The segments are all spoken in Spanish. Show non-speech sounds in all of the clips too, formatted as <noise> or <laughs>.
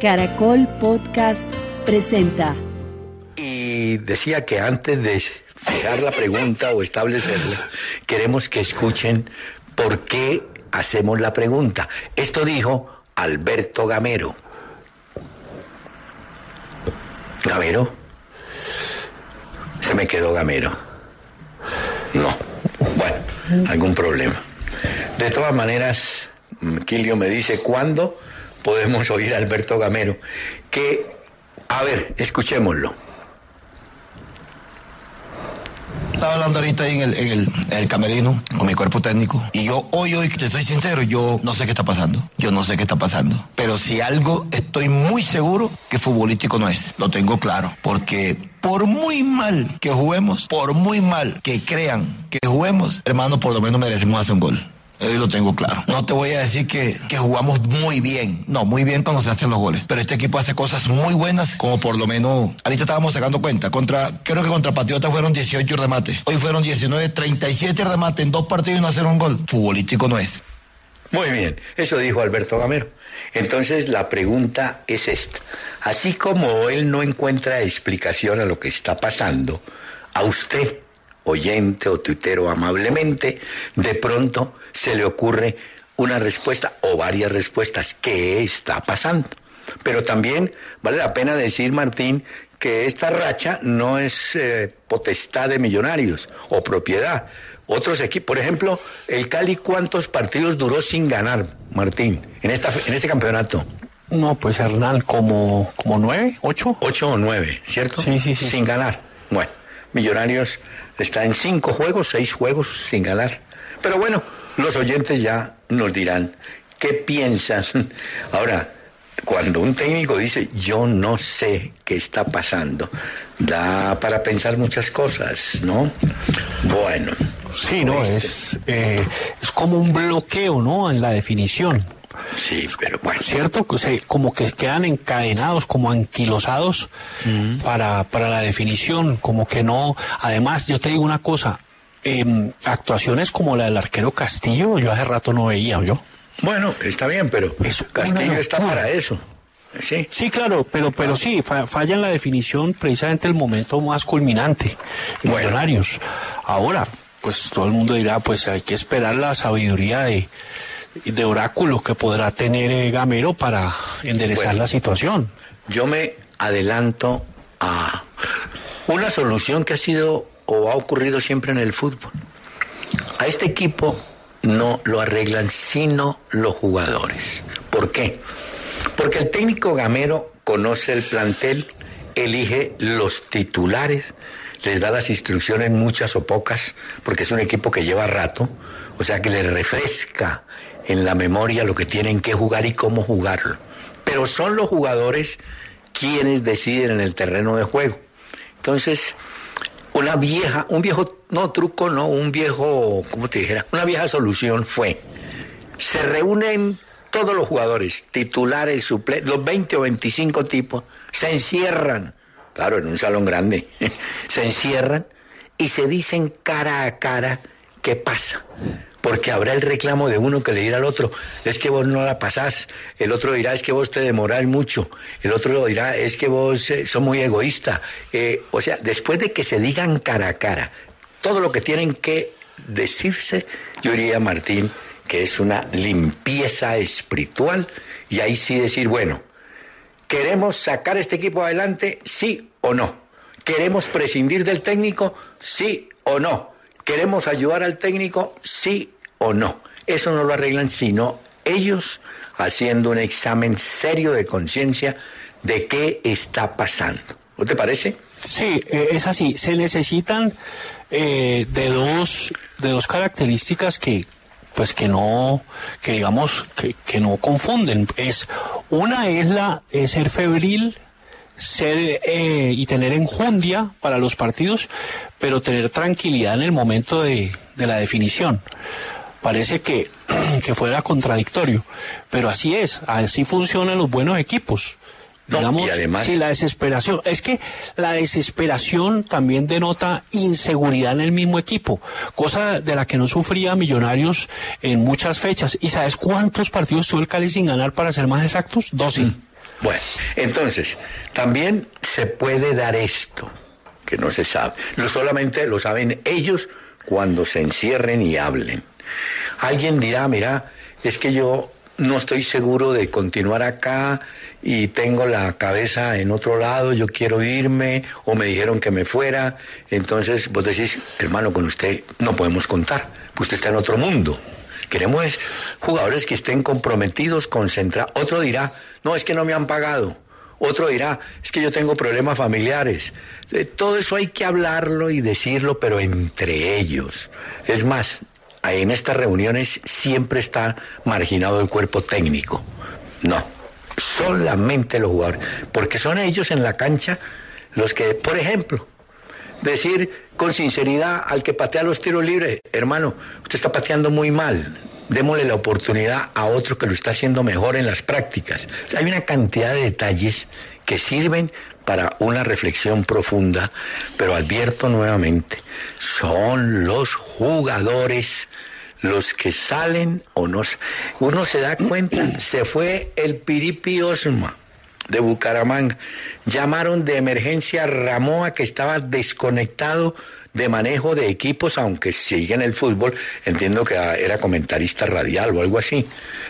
Caracol Podcast presenta. Y decía que antes de fijar la pregunta o establecerla, queremos que escuchen por qué hacemos la pregunta. Esto dijo Alberto Gamero. Gamero. Se me quedó Gamero. No. Bueno, algún problema. De todas maneras, Quilio me dice cuándo podemos oír a Alberto Gamero. Que, a ver, escuchémoslo. Estaba hablando ahorita ahí en el, camerino con mi cuerpo técnico y yo hoy, hoy, te soy sincero, yo no sé qué está pasando. Yo no sé qué está pasando. Pero si algo estoy muy seguro que futbolístico no es. Lo tengo claro. Porque por muy mal que juguemos, por muy mal que crean que juguemos, hermano, por lo menos merecemos hacer un gol. Eso lo tengo claro. No te voy a decir que, que, jugamos muy bien. No, muy bien cuando se hacen los goles. Pero este equipo hace cosas muy buenas, como por lo menos. Ahorita estábamos sacando cuenta. Contra, creo que contra Patriota fueron 18 remates. Hoy fueron 19, 37 remates en dos partidos y no hacer un gol. Futbolístico no es. Muy bien, eso dijo Alberto Gamero. Entonces la pregunta es esta. Así como él no encuentra explicación a lo que está pasando, a usted oyente o tuitero amablemente, de pronto se le ocurre una respuesta o varias respuestas. ¿Qué está pasando? Pero también vale la pena decir, Martín, que esta racha no es eh, potestad de millonarios o propiedad. Otros equipos, por ejemplo, el Cali, ¿cuántos partidos duró sin ganar, Martín, en, esta, en este campeonato? No, pues Hernán, como, como nueve, ocho. Ocho o nueve, ¿cierto? Sí, sí, sí. Sin ganar. Bueno, Millonarios está en cinco juegos, seis juegos sin ganar. Pero bueno, los oyentes ya nos dirán, ¿qué piensas? <laughs> Ahora, cuando un técnico dice, yo no sé qué está pasando, da para pensar muchas cosas, ¿no? Bueno. Sí, no, este. es, eh, es como un bloqueo, ¿no? En la definición. Sí, pero bueno. ¿Cierto? Como que quedan encadenados, como anquilosados para, para la definición, como que no. Además, yo te digo una cosa, eh, actuaciones como la del arquero Castillo, yo hace rato no veía, yo. Bueno, está bien, pero Es Castillo está para eso. Sí. Sí, claro, pero, pero sí, fa- falla en la definición precisamente el momento más culminante. en Bueno. Millonarios. Ahora, pues todo el mundo dirá, pues hay que esperar la sabiduría de, de oráculo que podrá tener eh, Gamero para enderezar Bueno. la situación. Yo me adelanto a una solución que ha sido o ha ocurrido siempre en el fútbol. A este equipo no lo arreglan sino los jugadores. ¿Por qué? Porque el técnico gamero conoce el plantel, elige los titulares, les da las instrucciones muchas o pocas, porque es un equipo que lleva rato, o sea que les refresca en la memoria lo que tienen que jugar y cómo jugarlo. Pero son los jugadores quienes deciden en el terreno de juego. Entonces, una vieja, un viejo, no truco, no, un viejo, ¿cómo te dijera? Una vieja solución fue, se reúnen todos los jugadores, titulares, suplentes, los 20 o 25 tipos, se encierran, claro, en un salón grande, <laughs> se encierran y se dicen cara a cara qué pasa. Porque habrá el reclamo de uno que le dirá al otro, es que vos no la pasás, el otro dirá, es que vos te demorás mucho, el otro dirá, es que vos eh, sos muy egoísta. Eh, o sea, después de que se digan cara a cara todo lo que tienen que decirse, yo diría, Martín, que es una limpieza espiritual y ahí sí decir, bueno, ¿Queremos sacar este equipo adelante? Sí o no. ¿Queremos prescindir del técnico? Sí o no. ¿Queremos ayudar al técnico? Sí o no. Eso no lo arreglan sino ellos haciendo un examen serio de conciencia de qué está pasando. ¿No te parece? Sí, eh, es así. Se necesitan eh, de dos de dos características que pues que no que digamos que, que no confunden. Es una es la es ser febril ser eh, y tener enjundia para los partidos, pero tener tranquilidad en el momento de, de la definición. Parece que, <clears throat> que fuera contradictorio, pero así es, así funcionan los buenos equipos. No, Digamos, y además- sí, la desesperación. Es que la desesperación también denota inseguridad en el mismo equipo, cosa de la que no sufría Millonarios en muchas fechas. ¿Y sabes cuántos partidos tuvo el Cali sin ganar para ser más exactos? 12. Bueno, entonces, también se puede dar esto, que no se sabe. Lo solamente lo saben ellos cuando se encierren y hablen. Alguien dirá, mira, es que yo no estoy seguro de continuar acá y tengo la cabeza en otro lado, yo quiero irme o me dijeron que me fuera. Entonces vos decís, hermano, con usted no podemos contar, usted está en otro mundo. Queremos es jugadores que estén comprometidos, concentrados. Otro dirá, no, es que no me han pagado. Otro dirá, es que yo tengo problemas familiares. Eh, Todo eso hay que hablarlo y decirlo, pero entre ellos. Es más, en estas reuniones siempre está marginado el cuerpo técnico. No, solamente los jugadores. Porque son ellos en la cancha los que, por ejemplo, decir con sinceridad al que patea los tiros libres, hermano, usted está pateando muy mal. Démosle la oportunidad a otro que lo está haciendo mejor en las prácticas. Hay una cantidad de detalles que sirven para una reflexión profunda, pero advierto nuevamente, son los jugadores los que salen o no. Uno se da cuenta, <clears throat> se fue el Piripi Osma de Bucaramanga. Llamaron de emergencia a Ramoa que estaba desconectado de manejo de equipos, aunque sigue en el fútbol, entiendo que ah, era comentarista radial o algo así.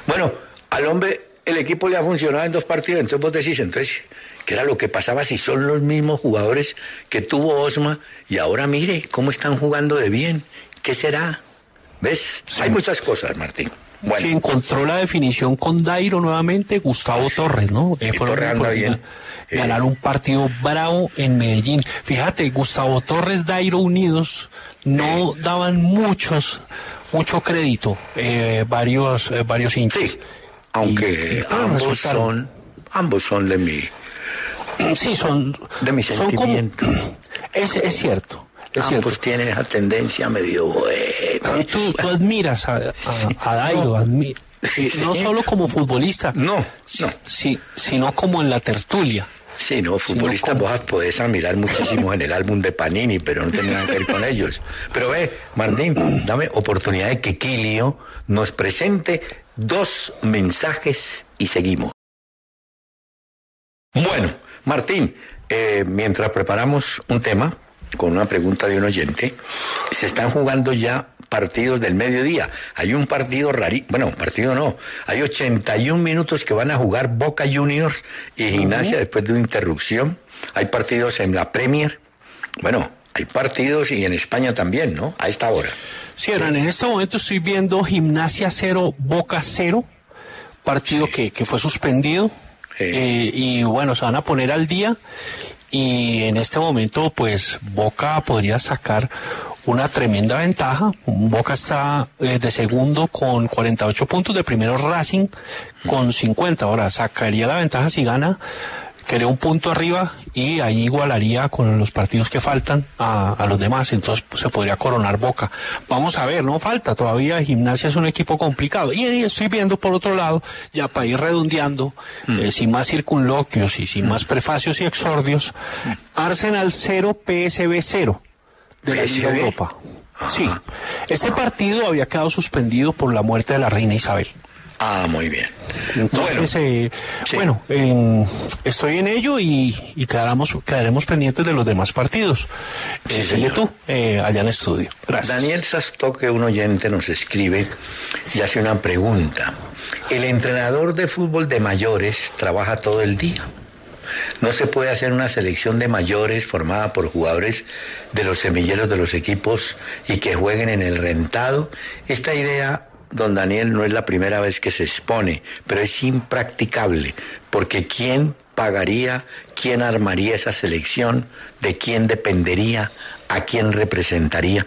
Bueno, al hombre el equipo le ha funcionado en dos partidos, entonces vos decís, entonces, ¿qué era lo que pasaba si son los mismos jugadores que tuvo Osma y ahora mire cómo están jugando de bien? ¿Qué será? ¿Ves? Hay muchas cosas, Martín. Bueno, Sí, encontró la definición con Dairo nuevamente, Gustavo Torres, ¿no? Eh, Torres anda bien. Ganar un partido bravo en Medellín. Fíjate, Gustavo Torres, Dairo unidos no daban muchos, mucho crédito, eh, varios, eh, varios hinchas. sí, aunque Y- ambos resultaron. son, ambos son de mi, <clears throat> Sí, son. de mi son como- <clears throat> es, es cierto, es ambos cierto. tienen esa tendencia medio. Tú, tú admiras a, a, <laughs> a Dairo, admi- Sí, <laughs> no sí. solo como futbolista, No, no. sí, sino como en la tertulia. Sí, no, futbolistas vos podés admirar muchísimo en el álbum de Panini, pero no tiene nada que ver con ellos. Pero ve, Martín, dame oportunidad de que Kilio nos presente dos mensajes y seguimos. Bueno, Martín, eh, mientras preparamos un tema con una pregunta de un oyente, se están jugando ya partidos del mediodía. Hay un partido rari, bueno, partido no, hay 81 minutos que van a jugar Boca Juniors y Gimnasia después de una interrupción. Hay partidos en la Premier. Bueno, hay partidos y en España también, ¿no? A esta hora. Sí, Hernán, en este momento estoy viendo Gimnasia 0, Boca 0, partido que, que fue suspendido. Sí. Eh, y bueno, se van a poner al día. Y en este momento, pues Boca podría sacar una tremenda ventaja. Boca está eh, de segundo con 48 puntos, de primero Racing con 50. Ahora sacaría la ventaja si gana, quedaría un punto arriba y ahí igualaría con los partidos que faltan a, a los demás. Entonces pues, se podría coronar Boca. Vamos a ver, no falta todavía. Gimnasia es un equipo complicado. Y ahí estoy viendo por otro lado, ya para ir redondeando, eh, sin más circunloquios y sin más prefacios y exordios, Arsenal 0, PSB 0 de la Liga. Europa. Sí, este partido había quedado suspendido por la muerte de la reina Isabel. Ah, muy bien. Entonces, bueno, eh, sí. bueno em, estoy en ello y, y quedaremos, quedaremos pendientes de los demás partidos. Sí, Eh, señor. tú, eh, allá en estudio. Gracias. Daniel Sastoque, un oyente, nos escribe y hace una pregunta. El entrenador de fútbol de mayores trabaja todo el día. No se puede hacer una selección de mayores formada por jugadores de los semilleros de los equipos y que jueguen en el rentado. Esta idea, don Daniel, no es la primera vez que se expone, pero es impracticable, porque ¿quién pagaría, quién armaría esa selección, de quién dependería, a quién representaría?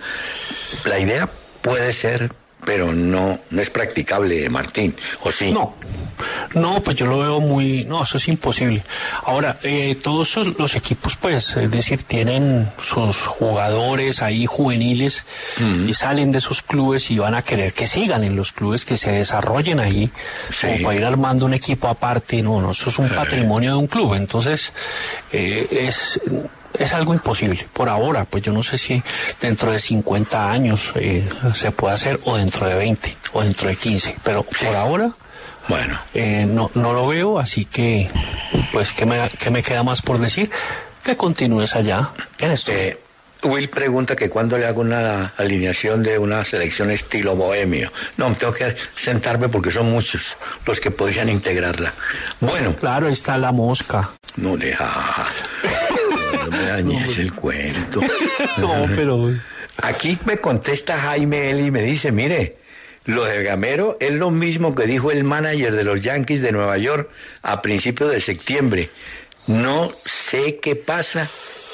La idea puede ser pero no, no es practicable, Martín, ¿o sí? No, no, pues yo lo veo muy, no, eso es imposible. Ahora, eh, todos los equipos, pues, es decir, tienen sus jugadores ahí juveniles y salen de sus clubes y van a querer que sigan en los clubes, que se desarrollen ahí, como para ir armando un equipo aparte, no, no, eso es un patrimonio de un club, entonces eh, es es algo imposible. Por ahora, pues yo no sé si dentro de 50 años eh, se puede hacer o dentro de 20 o dentro de 15, pero por ahora bueno. Eh, no, no lo veo, así que pues ¿qué me, qué me queda más por decir? Que continúes allá en esto. Eh, Will pregunta que cuando le hago una alineación de una selección estilo bohemio. No, tengo que sentarme porque son muchos los que podrían integrarla. Bueno. Claro, ahí está la mosca. No deja. No me dañes el cuento. <laughs> no, pero. Aquí me contesta Jaime Eli y me dice: mire, lo de Gamero es lo mismo que dijo el manager de los Yankees de Nueva York a principios de septiembre. No sé qué pasa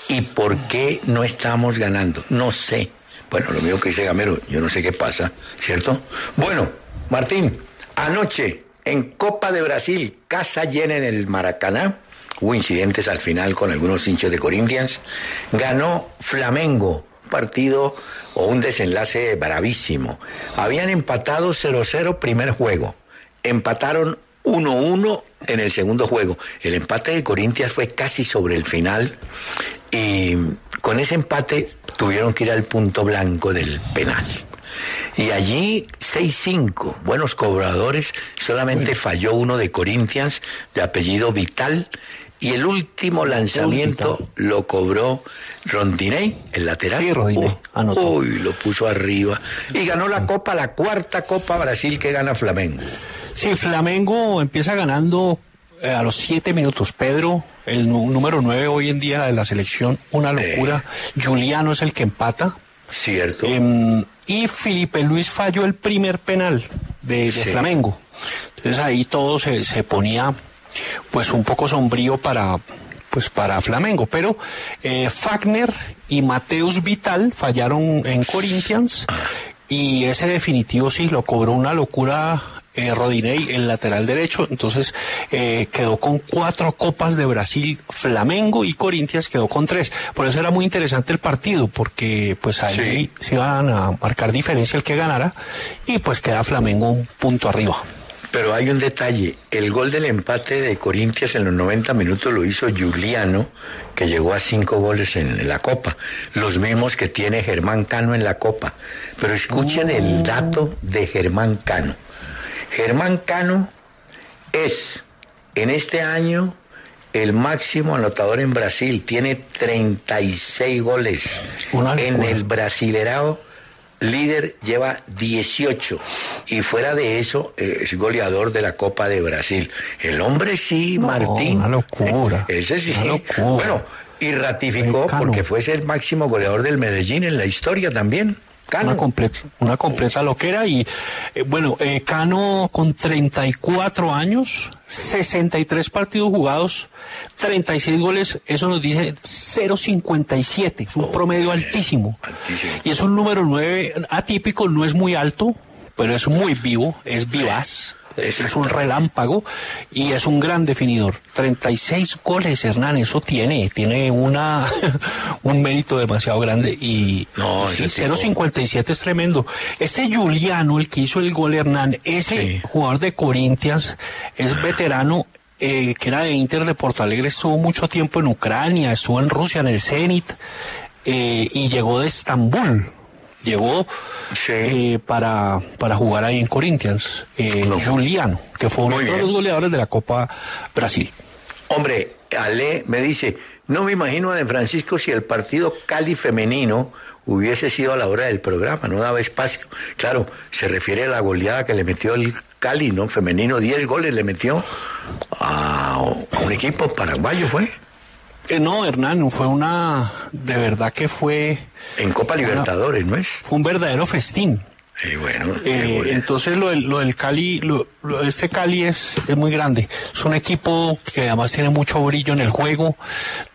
y por qué no estamos ganando. No sé. Bueno, lo mismo que dice Gamero, yo no sé qué pasa, ¿cierto? Bueno, Martín, anoche en Copa de Brasil, casa llena en el Maracaná, hubo incidentes al final con algunos hinchas de Corinthians, ganó Flamengo, partido o un desenlace bravísimo. Habían empatado 0-0 primer juego, empataron 1-1 en el segundo juego. El empate de Corinthians fue casi sobre el final y con ese empate tuvieron que ir al punto blanco del penal. Y allí 6-5, buenos cobradores, solamente falló uno de Corinthians de apellido Vital y el último lanzamiento lo cobró Rondinei, el lateral. Sí, Rondinei. Uy, lo puso arriba. Y ganó la Copa, la cuarta Copa Brasil que gana Flamengo. Sí, Flamengo empieza ganando eh, a los siete minutos. Pedro, el número nueve hoy en día de la selección, una locura. Juliano es el que empata. Cierto. Em, y Felipe Luis falló el primer penal de, Flamengo. Entonces ahí todo se, se ponía pues un poco sombrío para pues para Flamengo, pero eh, Fagner y Mateus Vital fallaron en Corinthians y ese definitivo sí lo cobró una locura eh, Rodinei, el lateral derecho, entonces eh, quedó con cuatro copas de Brasil, Flamengo y Corinthians quedó con tres. Por eso era muy interesante el partido, porque pues ahí se iban a marcar diferencia el que ganara y pues queda Flamengo un punto arriba. Pero hay un detalle, el gol del empate de Corintias en los 90 minutos lo hizo Juliano, que llegó a cinco goles en la Copa, los mismos que tiene Germán Cano en la Copa. Pero escuchen el oh. dato de Germán Cano. Germán Cano es en este año el máximo anotador en Brasil, tiene 36 goles. En el Brasilerao líder lleva 18 y fuera de eso eh, es goleador de la Copa de Brasil. El hombre sí, Martín. Una locura. <laughs> Ese sí. Bueno, y ratificó porque fue el máximo goleador del Medellín en la historia también. Una completa, una completa loquera y eh, bueno, eh, Cano con 34 años, 63 partidos jugados, 36 goles, eso nos dice 0.57, es un promedio altísimo. altísimo. Y es un número 9 atípico, no es muy alto, pero es muy vivo, es vivaz es un relámpago y es un gran definidor. 36 goles, Hernán, eso tiene, tiene una <laughs> un mérito demasiado grande y no, 0.57 es tremendo. Este Juliano, el que hizo el gol, Hernán, ese jugador de Corinthians, es veterano eh, que era de Inter de Porto Alegre, estuvo mucho tiempo en Ucrania, estuvo en Rusia, en el Zenit, eh, y llegó de Estambul llegó eh, para, para jugar ahí en Corinthians, eh, Juliano, que fue uno de los goleadores de la Copa Brasil. Hombre, Ale me dice, no me imagino a De Francisco si el partido Cali femenino hubiese sido a la hora del programa, no daba espacio. Claro, se refiere a la goleada que le metió el Cali, ¿no? Femenino, 10 goles le metió a, a un equipo paraguayo, ¿fue? Eh, no, Hernán, fue una, de verdad que fue... En Copa Libertadores, ¿no es? Fue un verdadero festín. Y bueno, Eh, entonces lo, del- lo del Cali, lo- lo- este Cali es, es muy grande. Es un equipo que además tiene mucho brillo en el juego,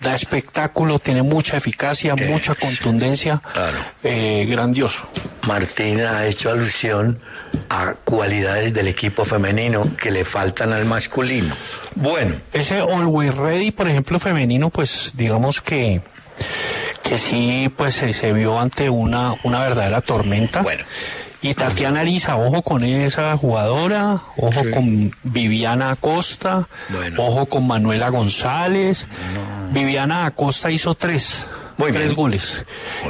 da espectáculo, tiene mucha eficacia, mucha contundencia. claro. Eh, grandioso. Martín ha hecho alusión a cualidades del equipo femenino que le faltan al masculino. Bueno, Ese Always Ready, por ejemplo, femenino, pues digamos que que sí, pues se, se vio ante una, una verdadera tormenta. Bueno. Y Tatiana Ariza, ojo con esa jugadora, ojo Sí. con Viviana Acosta, Bueno. ojo con Manuela González. Viviana Acosta hizo tres, Muy tres bien. goles.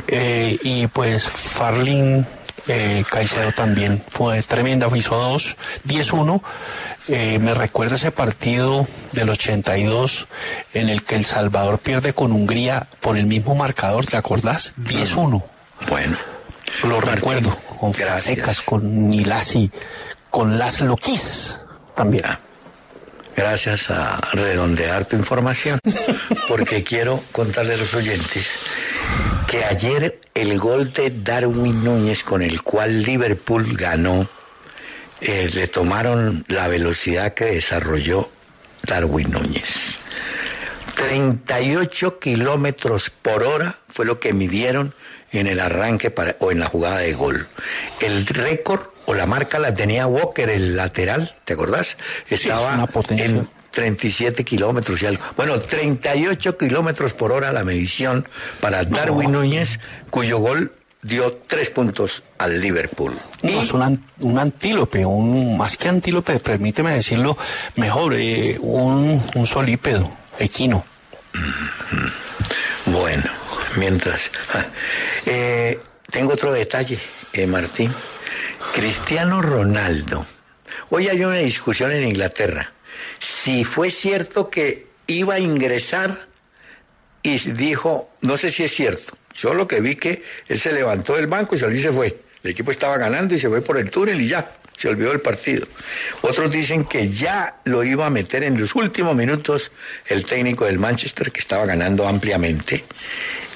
Eh, y pues Farlin eh, Caicedo también fue tremenda, hizo dos, 10-1. Eh, me recuerda ese partido del 82 en el que El Salvador pierde con Hungría por el mismo marcador, ¿te acordás? 10-1. bueno. Lo Martín, recuerdo, con gracias. Fasecas, con Nilasi, con Laszlo Kiss también. Ah, Gracias a redondear tu información, porque <laughs> quiero contarle a los oyentes que ayer el gol de Darwin Núñez con el cual Liverpool ganó, eh, le tomaron la velocidad que desarrolló Darwin Núñez. 38 kilómetros por hora fue lo que midieron en el arranque para- o en la jugada de gol. El récord o la marca la tenía Walker, el lateral, ¿te acordás? Estaba potencia. en 37 kilómetros y algo. Bueno, 38 kilómetros por hora la medición para Darwin Núñez, cuyo gol dio tres puntos al Liverpool. No, es un, un antílope, un, más que antílope, permíteme decirlo mejor, eh, un, un solípedo, equino. Bueno, mientras. Eh, tengo otro detalle, eh, Martín. Cristiano Ronaldo. Hoy hay una discusión en Inglaterra. Si fue cierto que iba a ingresar y dijo, no sé si es cierto. Yo lo que vi que él se levantó del banco y salió y se fue. El equipo estaba ganando y se fue por el túnel y ya, se olvidó del partido. Otros dicen que ya lo iba a meter en los últimos minutos el técnico del Manchester, que estaba ganando ampliamente,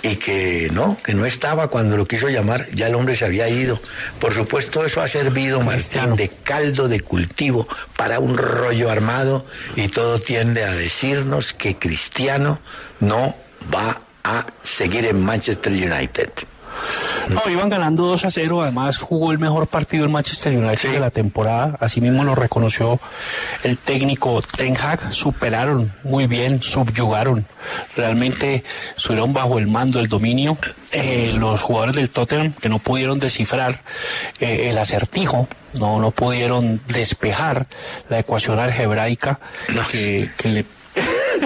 y que no, que no estaba cuando lo quiso llamar, ya el hombre se había ido. Por supuesto, eso ha servido, Martín, de caldo de cultivo para un rollo armado y todo tiende a decirnos que Cristiano no va a seguir en Manchester United. No, iban ganando 2 a 0, además jugó el mejor partido el Manchester United Sí. de la temporada, así mismo lo reconoció el técnico Ten Hag, superaron muy bien, subyugaron, realmente estuvieron bajo el mando, el dominio, Eh, los jugadores del Tottenham que no pudieron descifrar eh, el acertijo, no, no pudieron despejar la ecuación algebraica que, que le...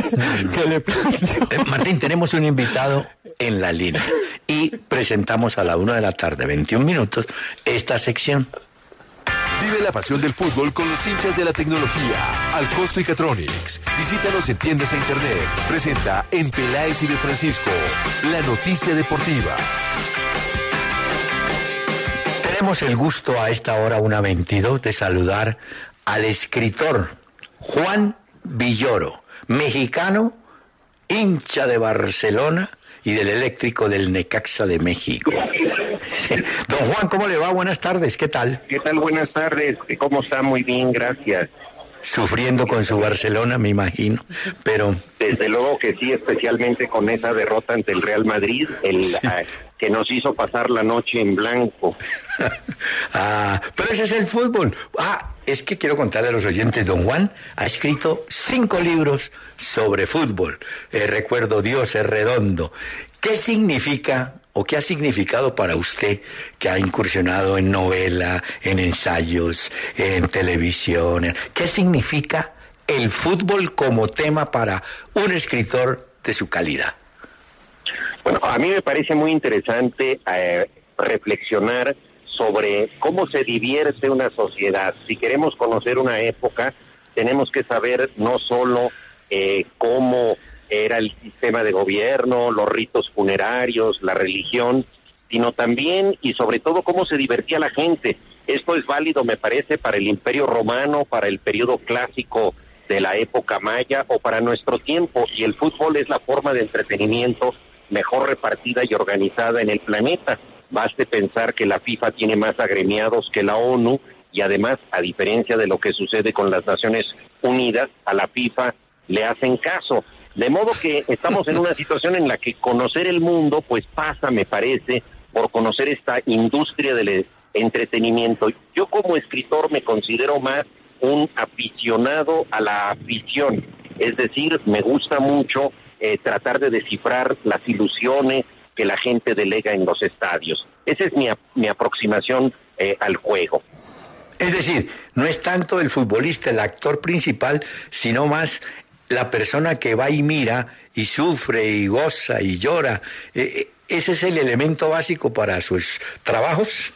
<laughs> que le planteó. Eh, Martín, tenemos un invitado en la línea y presentamos a la una de la tarde, 21 minutos, esta sección. Vive la pasión del fútbol con los hinchas de la tecnología. Al Costo y Catronics. Visítanos en tiendas e internet. Presenta en Peláez y de Francisco. La noticia deportiva. Tenemos el gusto a esta hora, una 22, de saludar al escritor Juan Villoro, mexicano, hincha de Barcelona y del eléctrico del Necaxa de México. Don Juan, ¿cómo le va? Buenas tardes, ¿qué tal? ¿Qué tal? Buenas tardes. ¿Cómo está? Muy bien, gracias. Sufriendo con su Barcelona, me imagino, pero Desde luego que sí, especialmente con esa derrota ante el Real Madrid, el ah, que nos hizo pasar la noche en blanco. <laughs> ah, pero ese es el fútbol. Ah, es que quiero contarle a los oyentes, don Juan ha escrito cinco libros sobre fútbol. Eh, recuerdo Dios es redondo. ¿Qué significa o qué ha significado para usted que ha incursionado en novela, en ensayos, en televisión? ¿Qué significa el fútbol como tema para un escritor de su calidad? Bueno, a mí me parece muy interesante eh, reflexionar sobre cómo se divierte una sociedad. Si queremos conocer una época, tenemos que saber no solo eh, cómo era el sistema de gobierno, los ritos funerarios, la religión, sino también y sobre todo cómo se divertía la gente. Esto es válido, me parece, para el Imperio Romano, para el periodo clásico de la época maya o para nuestro tiempo y el fútbol es la forma de entretenimiento mejor repartida y organizada en el planeta. Baste pensar que la FIFA tiene más agremiados que la ONU y además, a diferencia de lo que sucede con las Naciones Unidas, a la FIFA le hacen caso. De modo que estamos en una <laughs> situación en la que conocer el mundo pues pasa, me parece, por conocer esta industria del entretenimiento. Yo como escritor me considero más un aficionado a la afición, es decir, me gusta mucho eh, tratar de descifrar las ilusiones que la gente delega en los estadios. Esa es mi, mi aproximación eh, al juego. Es decir, no es tanto el futbolista, el actor principal, sino más la persona que va y mira y sufre y goza y llora. Eh, ¿Ese es el elemento básico para sus trabajos?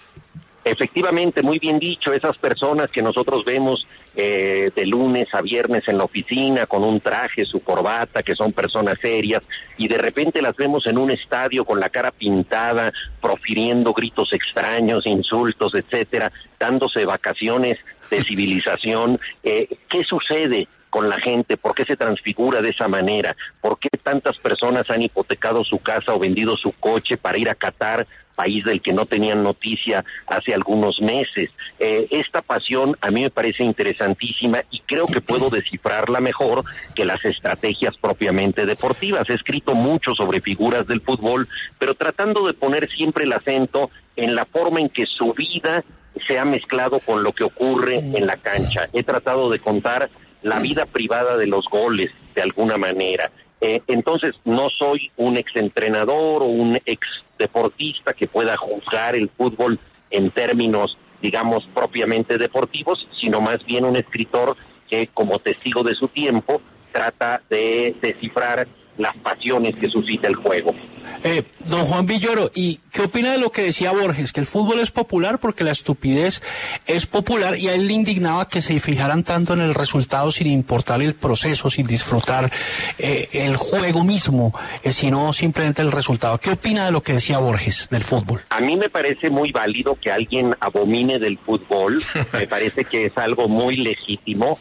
Efectivamente, muy bien dicho, esas personas que nosotros vemos eh, de lunes a viernes en la oficina con un traje, su corbata, que son personas serias, y de repente las vemos en un estadio con la cara pintada, profiriendo gritos extraños, insultos, etcétera, dándose vacaciones de <laughs> civilización. Eh, ¿Qué sucede? con la gente, por qué se transfigura de esa manera, por qué tantas personas han hipotecado su casa o vendido su coche para ir a Qatar país del que no tenían noticia hace algunos meses. Eh, esta pasión a mí me parece interesantísima y creo que puedo descifrarla mejor que las estrategias propiamente deportivas. He escrito mucho sobre figuras del fútbol, pero tratando de poner siempre el acento en la forma en que su vida se ha mezclado con lo que ocurre en la cancha. He tratado de contar la vida privada de los goles de alguna manera. Eh, entonces, no soy un exentrenador o un ex deportista que pueda juzgar el fútbol en términos, digamos, propiamente deportivos, sino más bien un escritor que, como testigo de su tiempo, trata de descifrar las pasiones que suscita el juego. Eh, don Juan Villoro, ¿y qué opina de lo que decía Borges? Que el fútbol es popular porque la estupidez es popular y a él le indignaba que se fijaran tanto en el resultado sin importar el proceso, sin disfrutar eh, el juego mismo, eh, sino simplemente el resultado. ¿Qué opina de lo que decía Borges del fútbol? A mí me parece muy válido que alguien abomine del fútbol, <laughs> me parece que es algo muy legítimo.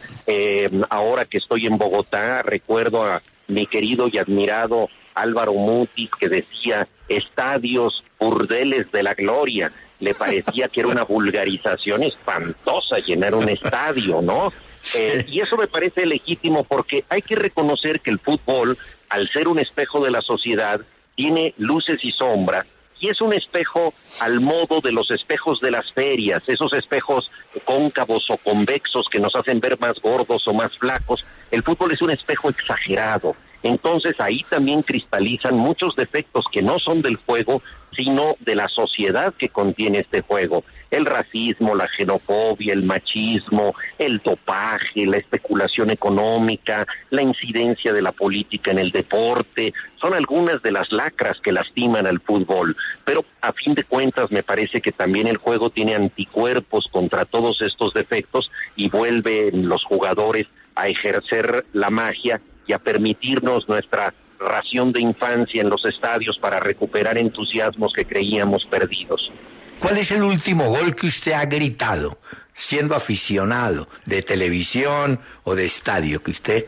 ahora que estoy en Bogotá, recuerdo a mi querido y admirado Álvaro Mutis, que decía estadios, burdeles de la gloria. Le parecía que era una vulgarización espantosa llenar un estadio, ¿no? <laughs> Eh, y eso me parece legítimo porque hay que reconocer que el fútbol, al ser un espejo de la sociedad, tiene luces y sombras y es un espejo al modo de los espejos de las ferias, esos espejos cóncavos o convexos que nos hacen ver más gordos o más flacos. El fútbol es un espejo exagerado. Entonces ahí también cristalizan muchos defectos que no son del juego, sino de la sociedad que contiene este juego. El racismo, la xenofobia, el machismo, el dopaje, la especulación económica, la incidencia de la política en el deporte, son algunas de las lacras que lastiman al fútbol. Pero a fin de cuentas me parece que también el juego tiene anticuerpos contra todos estos defectos y vuelve los jugadores a ejercer la magia y a permitirnos nuestra ración de infancia en los estadios para recuperar entusiasmos que creíamos perdidos. ¿Cuál es el último gol que usted ha gritado, siendo aficionado de televisión o de estadio, que usted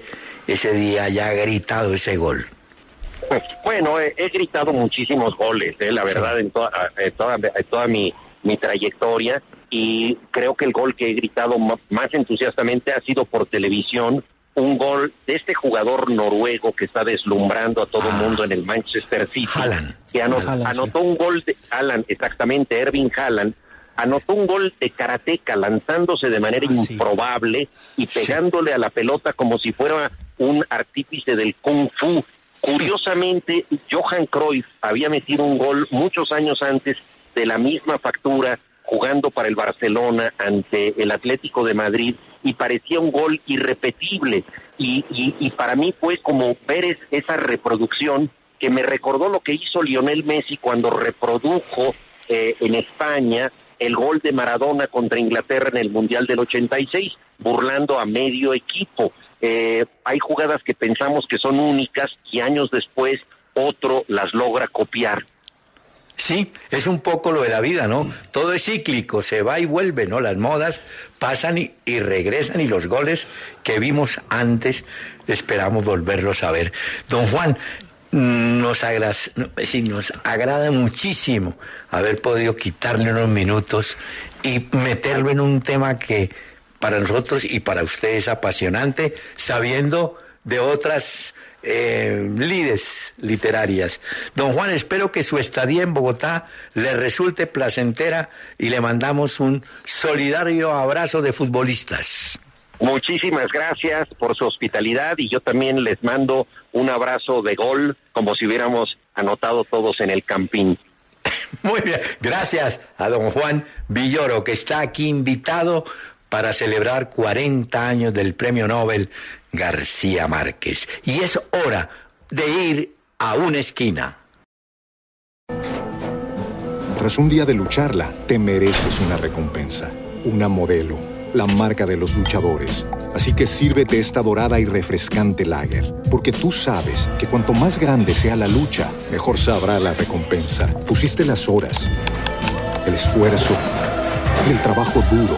ese día haya gritado ese gol? Pues, bueno, he, gritado muchísimos goles, eh, la verdad, en, toda, toda, mi, mi trayectoria y creo que el gol que he gritado más entusiastamente ha sido por televisión un gol de este jugador noruego que está deslumbrando a todo el ah. mundo en el Manchester City, que anotó, un gol de Alan, exactamente, Ervin Haaland, anotó un gol de karateca lanzándose de manera ah, improbable y pegándole a la pelota como si fuera un artífice del kung fu. Curiosamente, Johan Cruyff había metido un gol muchos años antes de la misma factura jugando para el Barcelona ante el Atlético de Madrid y parecía un gol irrepetible. Y, y, para mí fue como ver esa reproducción que me recordó lo que hizo Lionel Messi cuando reprodujo eh, en España el gol de Maradona contra Inglaterra en el Mundial del 86, burlando a medio equipo. Eh, hay jugadas que pensamos que son únicas y años después otro las logra copiar. Sí, es un poco lo de la vida, ¿no? Todo es cíclico, se va y vuelve, ¿no? Las modas pasan y, regresan y los goles que vimos antes esperamos volverlos a ver. Don Juan, nos, nos agrada muchísimo haber podido quitarle unos minutos y meterlo en un tema que para nosotros y para ustedes es apasionante, sabiendo de otras eh, lides literarias. Don Juan, espero que su estadía en Bogotá le resulte placentera y le mandamos un solidario abrazo de futbolistas. Muchísimas gracias por su hospitalidad y yo también les mando un abrazo de gol como si hubiéramos anotado todos en el campín. <laughs> Muy bien, gracias a don Juan Villoro que está aquí invitado para celebrar 40 años del Premio Nobel García Márquez. Y es hora de ir a una esquina. Tras un día de lucharla, te mereces una recompensa, una modelo, la marca de los luchadores. Así que sírvete esta dorada y refrescante lager, porque tú sabes que cuanto más grande sea la lucha, mejor sabrá la recompensa. Pusiste las horas, el esfuerzo, el trabajo duro.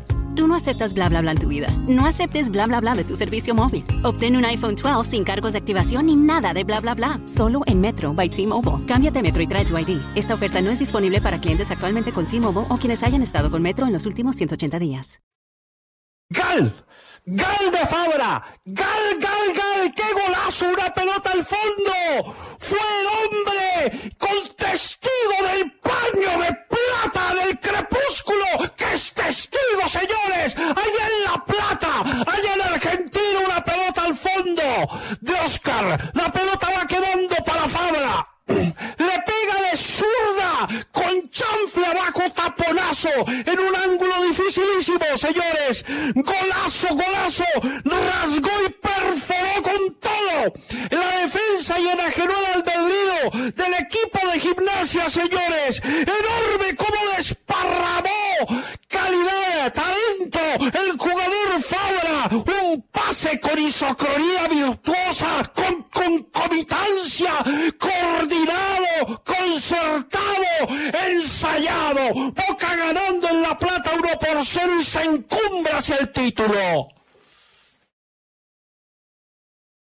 Tú no aceptas bla bla bla en tu vida. No aceptes bla bla bla de tu servicio móvil. Obtén un iPhone 12 sin cargos de activación ni nada de bla bla bla. Solo en Metro by T-Mobile. Cámbiate a Metro y trae tu ID. Esta oferta no es disponible para clientes actualmente con T-Mobile o quienes hayan estado con Metro en los últimos 180 días. ¡Gal! ¡Gal de Fabra! ¡Gal, gal, gal! ¡Qué golazo! ¡Una pelota al fondo! ¡Fue el hombre con testigo del paño de plata del crepúsculo! ¡Que es testigo, señores! ¡Allá en La Plata! ¡Allá en Argentina! ¡Una pelota al fondo de Oscar! ¡La pelota va quedando para Fabra! Le pega de zurda con chanfle abajo taponazo en un ángulo dificilísimo, señores. Golazo, golazo. Rasgó y perforó con todo. La defensa y enajenó el albedrío del equipo de gimnasia, señores. Enorme como desparramó. Calidad, talento. El jugador Fabra. Pase con isocronía virtuosa, con concomitancia, coordinación concertado, ensayado. Boca ganando en La Plata 1 por 0 y se encumbra el título.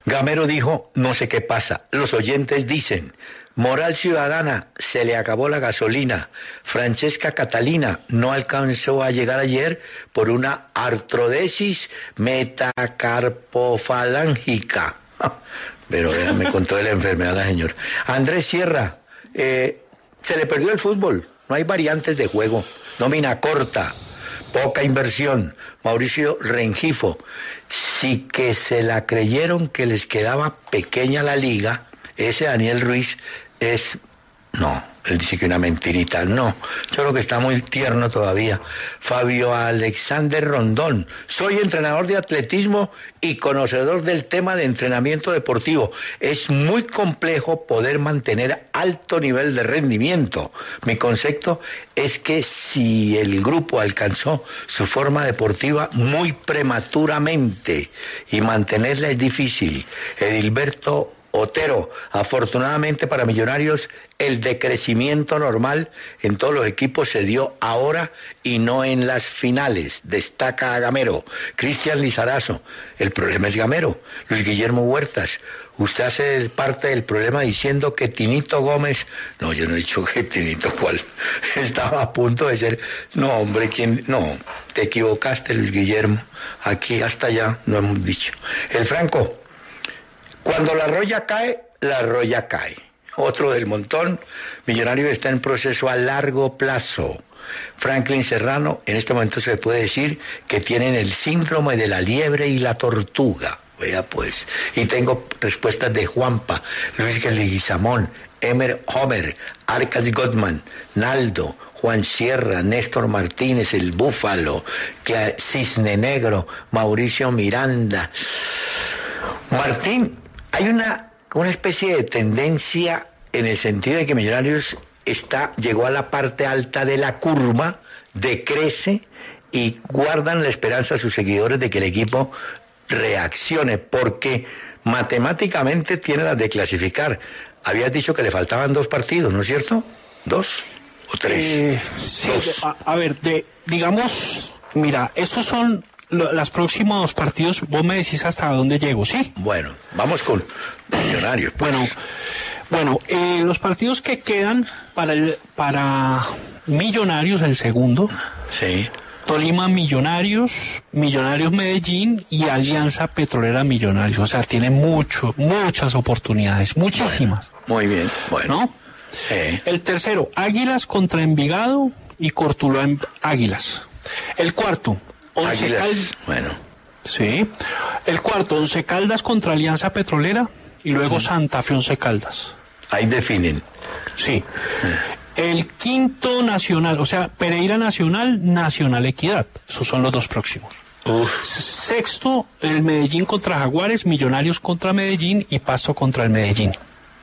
Gamero dijo, no sé qué pasa. Los oyentes dicen, moral ciudadana, se le acabó la gasolina. Francesca Catalina no alcanzó a llegar ayer por una artrodesis metacarpofalángica. Pero me contó de la enfermedad la señora. Andrés Sierra, eh, se le perdió el fútbol. No hay variantes de juego. Nómina corta, poca inversión. Mauricio Rengifo, sí que se la creyeron que les quedaba pequeña la liga, ese Daniel Ruiz es... No, él dice que una mentirita. No, yo creo que está muy tierno todavía. Fabio Alexander Rondón. Soy entrenador de atletismo y conocedor del tema de entrenamiento deportivo. Es muy complejo poder mantener alto nivel de rendimiento. Mi concepto es que si el grupo alcanzó su forma deportiva muy prematuramente y mantenerla es difícil. Edilberto Otero. Afortunadamente para Millonarios, el decrecimiento normal en todos los equipos se dio ahora y no en las finales. Destaca a Gamero. Cristian Lizarazo. El problema es Gamero. Luis Guillermo Huertas. Usted hace parte del problema diciendo que Tinito Gómez, no, yo no he dicho que Tinito cuál, <laughs> estaba a punto de ser, no, hombre, ¿quién? No, te equivocaste, Luis Guillermo, aquí hasta allá no hemos dicho. El Franco, cuando la roya cae, la roya cae. Otro del montón, Millonario está en proceso a largo plazo. Franklin Serrano, en este momento se puede decir que tienen el síndrome de la liebre y la tortuga. Vea pues. Y tengo respuestas de Juanpa, Luis Guillermo, Emer Homer, Arcas Gottman, Naldo, Juan Sierra, Néstor Martínez, el Búfalo, Cisne Negro, Mauricio Miranda. Martín, hay una, una especie de tendencia en el sentido de que Millonarios está, llegó a la parte alta de la curva, decrece y guardan la esperanza a sus seguidores de que el equipo reaccione, porque matemáticamente tiene las de clasificar. Habías dicho que le faltaban dos partidos, ¿no es cierto? ¿Dos o tres? Eh, sí, Dos. a, a ver, de, digamos, mira, estos son lo- los próximos partidos. Vos me decís hasta dónde llego, ¿sí? Bueno, vamos con Millonarios. pues. Bueno, bueno, eh, los partidos que quedan para el, para Millonarios, el segundo, Sí. Tolima Millonarios, Millonarios Medellín y Alianza Petrolera Millonarios. O sea, tiene mucho, muchas oportunidades, muchísimas, Muy bien, bueno. ¿no? El tercero, Águilas contra Envigado y Cortuluá Águilas. El cuarto, Once Caldas. bueno. Sí. El cuarto, Once Caldas contra Alianza Petrolera y luego Santa Fe Once Caldas. Ahí definen. Sí. El quinto nacional, o sea, Pereira Nacional, Nacional Equidad. Esos son los dos próximos. Sexto, el Medellín contra Jaguares, Millonarios contra Medellín y Pasto contra el Medellín.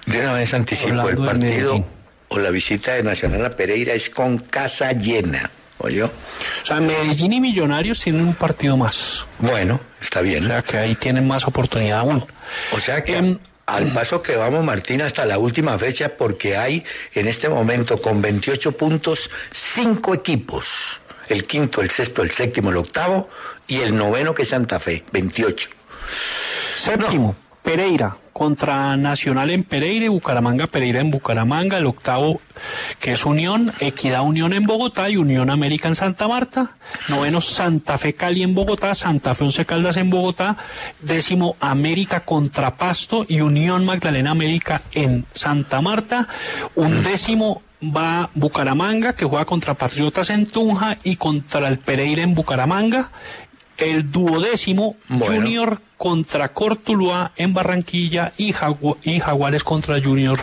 De una vez anticipo, el Hablando partido o la visita de Nacional a Pereira es con casa llena. ¿Oyó? O sea, Medellín y Millonarios tienen un partido más. Bueno, está O bien. sea, que ahí tienen más oportunidad aún. O sea que Em, al paso que vamos, Martín, hasta la última fecha, porque hay en este momento con 28 puntos cinco equipos. El quinto, el sexto, el séptimo, el octavo y el noveno que es Santa Fe, 28. Séptimo, Pereira contra Nacional en Pereira y Bucaramanga Pereira en Bucaramanga. El octavo, que es Unión, Equidad Unión en Bogotá y Unión América en Santa Marta. Noveno, Santa Fe Cali en Bogotá, Santa Fe Once Caldas en Bogotá. Décimo, América contra Pasto y Unión Magdalena América en Santa Marta. Un décimo va Bucaramanga, que juega contra Patriotas en Tunja y contra el Pereira en Bucaramanga. El duodécimo, Bueno. Junior contra Cortuluá en Barranquilla y, Jagu- y Jaguares contra Junior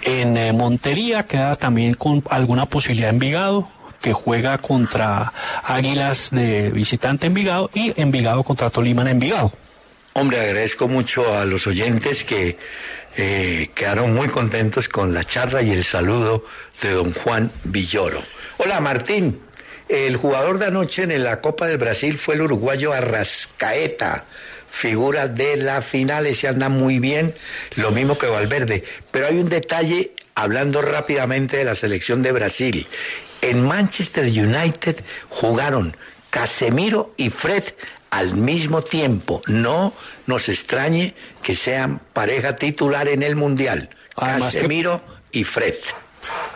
en eh, Montería. Queda también con alguna posibilidad Envigado, que juega contra Águilas de visitante Envigado y Envigado contra Tolima en Envigado. Hombre, agradezco mucho a los oyentes que eh, quedaron muy contentos con la charla y el saludo de don Juan Villoro. Hola, Martín. El jugador de anoche en la Copa del Brasil fue el uruguayo Arrascaeta, figura de la final, ese anda muy bien, lo mismo que Valverde. Pero hay un detalle, hablando rápidamente de la selección de Brasil. En Manchester United jugaron Casemiro y Fred al mismo tiempo. No nos extrañe que sean pareja titular en el Mundial. Además que- Casemiro y Fred.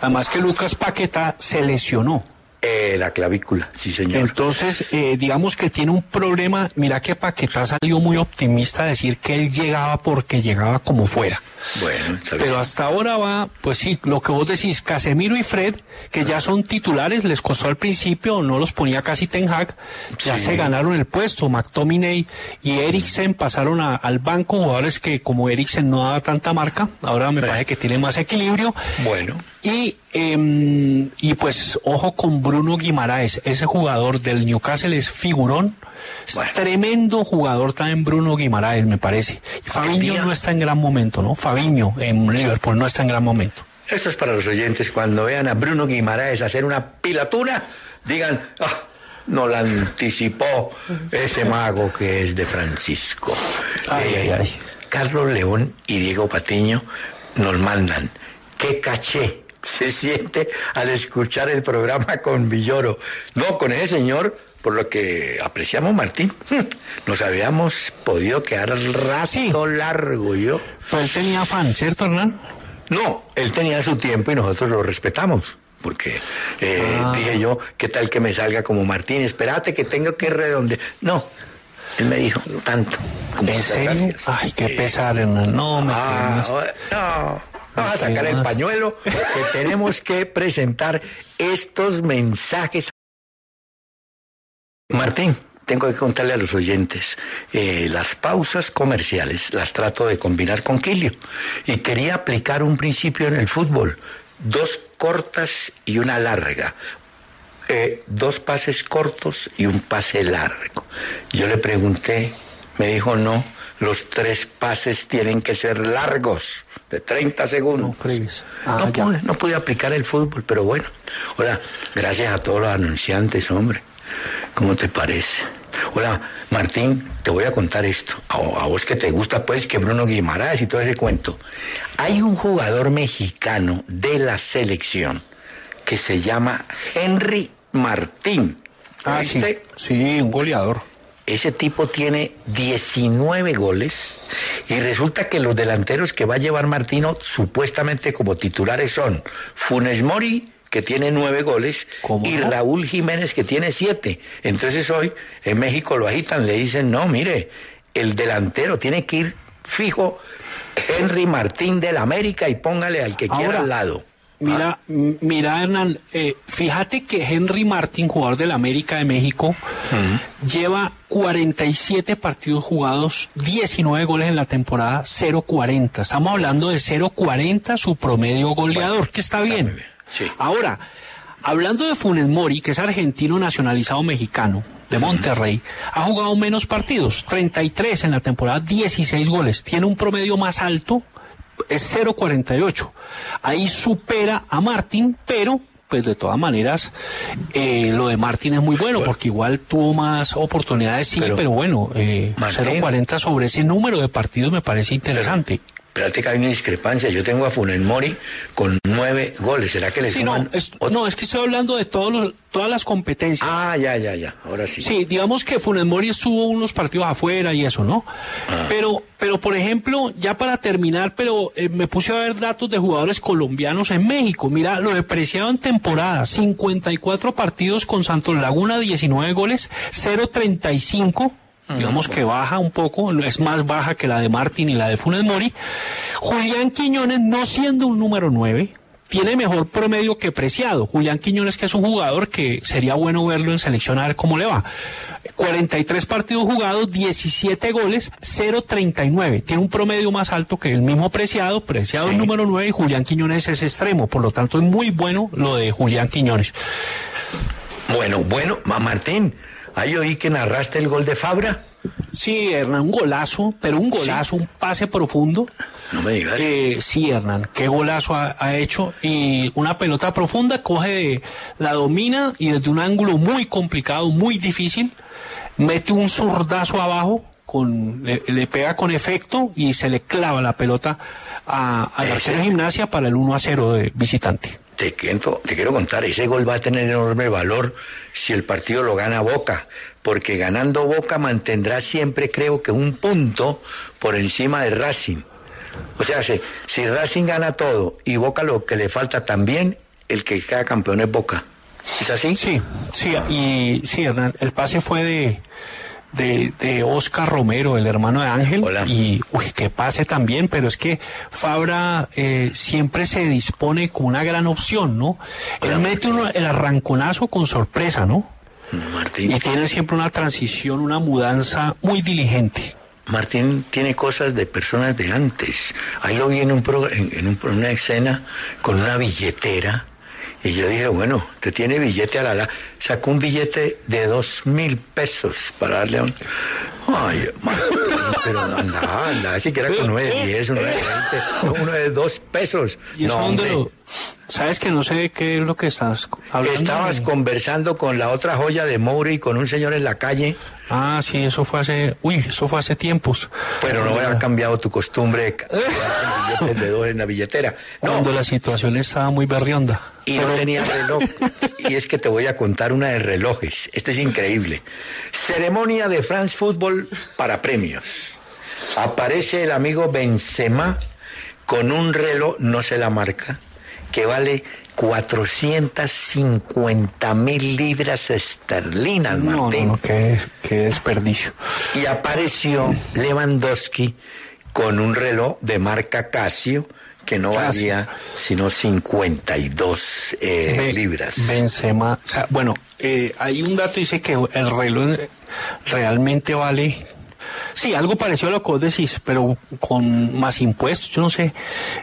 Además que Lucas Paqueta se lesionó. Eh, la clavícula, sí señor. Entonces, eh, digamos que tiene un problema. Mira que Paquetá salió muy optimista a decir que él llegaba porque llegaba como fuera. Bueno, está bien. Pero hasta ahora va, pues sí, lo que vos decís, Casemiro y Fred, que ya son titulares, les costó al principio, no los ponía casi Ten Hag, ya Sí. se ganaron el puesto. McTominay y Eriksen pasaron a- al banco, jugadores que como Eriksen no daba tanta marca, ahora me Sí. parece que tienen más equilibrio. Bueno. Y, em, y pues ojo con Bruno Guimaraes, ese jugador del Newcastle es figurón, es tremendo jugador también Bruno Guimaraes me parece. Y Fabiño no está en gran momento, ¿no? Fabiño en Liverpool no está en gran momento. Esto es para los oyentes. Cuando vean a Bruno Guimaraes hacer una pilatuna, digan, ah, no la anticipó ese mago que es de Francisco. Ay, ay, ay. Carlos León y Diego Patiño nos mandan. ¡Qué caché! Se siente al escuchar el programa con Villoro. No, con ese señor, por lo que apreciamos, Martín, <laughs> nos habíamos podido quedar rato Sí. largo yo. Pero él tenía fan, ¿cierto, Hernán? No, él tenía su tiempo y nosotros lo respetamos. Porque eh, Ah. dije yo, ¿qué tal que me salga como Martín? Espérate que tengo que redondear. No, él me dijo, tanto. como ¿En serio? Ay, qué pesar, Hernán. No, me Ah, no, vamos a sacar el pañuelo que <laughs> tenemos que presentar estos mensajes. Martín, tengo que contarle a los oyentes, eh, las pausas comerciales las trato de combinar con Quilio. Y quería aplicar un principio en el fútbol, dos cortas y una larga. Eh, dos pases cortos y un pase largo. Yo le pregunté, me dijo no, los tres pases tienen que ser largos, de 30 segundos. Ah, no, pude, no pude aplicar el fútbol, pero bueno. Hola, gracias a todos los anunciantes, hombre. ¿Cómo te parece? Hola, Martín, te voy a contar esto. A, a vos que te gusta, pues, que Bruno Guimaraes y todo ese cuento. Hay un jugador mexicano de la selección que se llama Henry Martín. Ah, sí. Sí, un goleador. Ese tipo tiene 19 goles y resulta que los delanteros que va a llevar Martino supuestamente como titulares son Funes Mori, que tiene nueve goles, ¿Cómo y? Raúl Jiménez, que tiene siete. Entonces hoy en México lo agitan, le dicen, no, mire, el delantero tiene que ir fijo Henry Martín del América y póngale al que quiera al lado. Mira, m- mira Hernán, eh, fíjate que Henry Martin, jugador del América de México, lleva 47 partidos jugados, 19 goles en la temporada, 0.40. Estamos hablando de 0.40 su promedio goleador, que está bien. muy bien, sí. Ahora, hablando de Funes Mori, que es argentino nacionalizado mexicano, de Monterrey, ha jugado menos partidos, 33 en la temporada, 16 goles. Tiene un promedio más alto, es 0.48. Ahí supera a Martín, pero pues de todas maneras eh, lo de Martín es muy bueno porque igual tuvo más oportunidades, sí, pero, Pero, bueno, eh, Martín- 0.40 sobre ese número de partidos me parece interesante. Espérate que hay una discrepancia. Yo tengo a Funes Mori con nueve goles. ¿Será que le Sí, no, es, otro? no, es que estoy hablando de todos los- todas las competencias. Ah, ya, ya, ya. Ahora sí. Sí, digamos que Funes Mori estuvo unos partidos afuera y eso, ¿no? Ah. Pero, pero por ejemplo, ya para terminar, pero eh, me puse a ver datos de jugadores colombianos en México. Mira, lo de Preciado en temporada, 54 partidos con Santos Laguna, 19 goles, 0.35. Digamos que baja un poco, es más baja que la de Martín y la de Funes Mori. Julián Quiñones, no siendo un número 9, tiene mejor promedio que Preciado. Julián Quiñones, que es un jugador que sería bueno verlo en selección a ver cómo le va. 43 partidos jugados, 17 goles, 0.39. Tiene un promedio más alto que el mismo Preciado. Preciado es Sí. número 9 y Julián Quiñones es extremo. Por lo tanto, es muy bueno lo de Julián Quiñones. Bueno, bueno, ma Martín, ahí oí que narraste el gol de Fabra. Sí, Hernán, un golazo, pero un golazo, un pase profundo. No me digas. Eh, sí, Hernán, qué golazo ha, ha hecho. Y una pelota profunda, coge, de- la domina y desde un ángulo muy complicado, muy difícil, mete un zurdazo abajo, con, le, le pega con efecto y se le clava la pelota a, a de gimnasia para el 1 a 0 de visitante. Te, quiero- te quiero contar, ese gol va a tener enorme valor si el partido lo gana Boca, porque ganando Boca mantendrá siempre, creo que un punto por encima de Racing. O sea, si, si Racing gana todo y Boca lo que le falta también, el que queda campeón es Boca. ¿Es así? Sí, sí, y sí, Hernán, el pase fue de, de, de Oscar Romero, el hermano de Ángel, Hola. y uy, que pase también, pero es que Fabra eh, siempre se dispone como una gran opción, ¿no? Hola, Él mete uno- el arranconazo con sorpresa, ¿no? Martín. Y tiene siempre una transición, una mudanza muy diligente. Martín tiene cosas de personas de antes. Ahí lo vi en, un progr- en, en un- en una escena con una billetera. Y yo dije, bueno, te tiene billete a la la. Sacó un billete de dos mil pesos para darle a un. Ay, pero anda, anda, siquiera con uno de diez, uno de veinte, uno de dos pesos. Y eso No, lo- ¿Sabes que no sé qué es lo que estás hablando? Estabas conversando con la otra joya de Mowry, con un señor en la calle, Ah, sí, eso fue hace, uy, eso fue hace tiempos. pero no había cambiado tu costumbre <laughs> de dos en la billetera. No, Cuando la situación estaba muy berrionda. y no tenía <laughs> reloj. Y es que te voy a contar una de relojes. Este es increíble. Ceremonia de France Football para premios. Aparece el amigo Benzema con un reloj, no sé la marca, que vale 450 mil libras esterlinas, No, Martín. no, qué, qué desperdicio. Y apareció Lewandowski con un reloj de marca Casio que no valía sino 52 eh, Be- libras. Benzema, o sea, bueno, eh, hay un dato dice que el reloj realmente vale, sí, algo parecido a lo que vos decís, pero con más impuestos, yo no sé,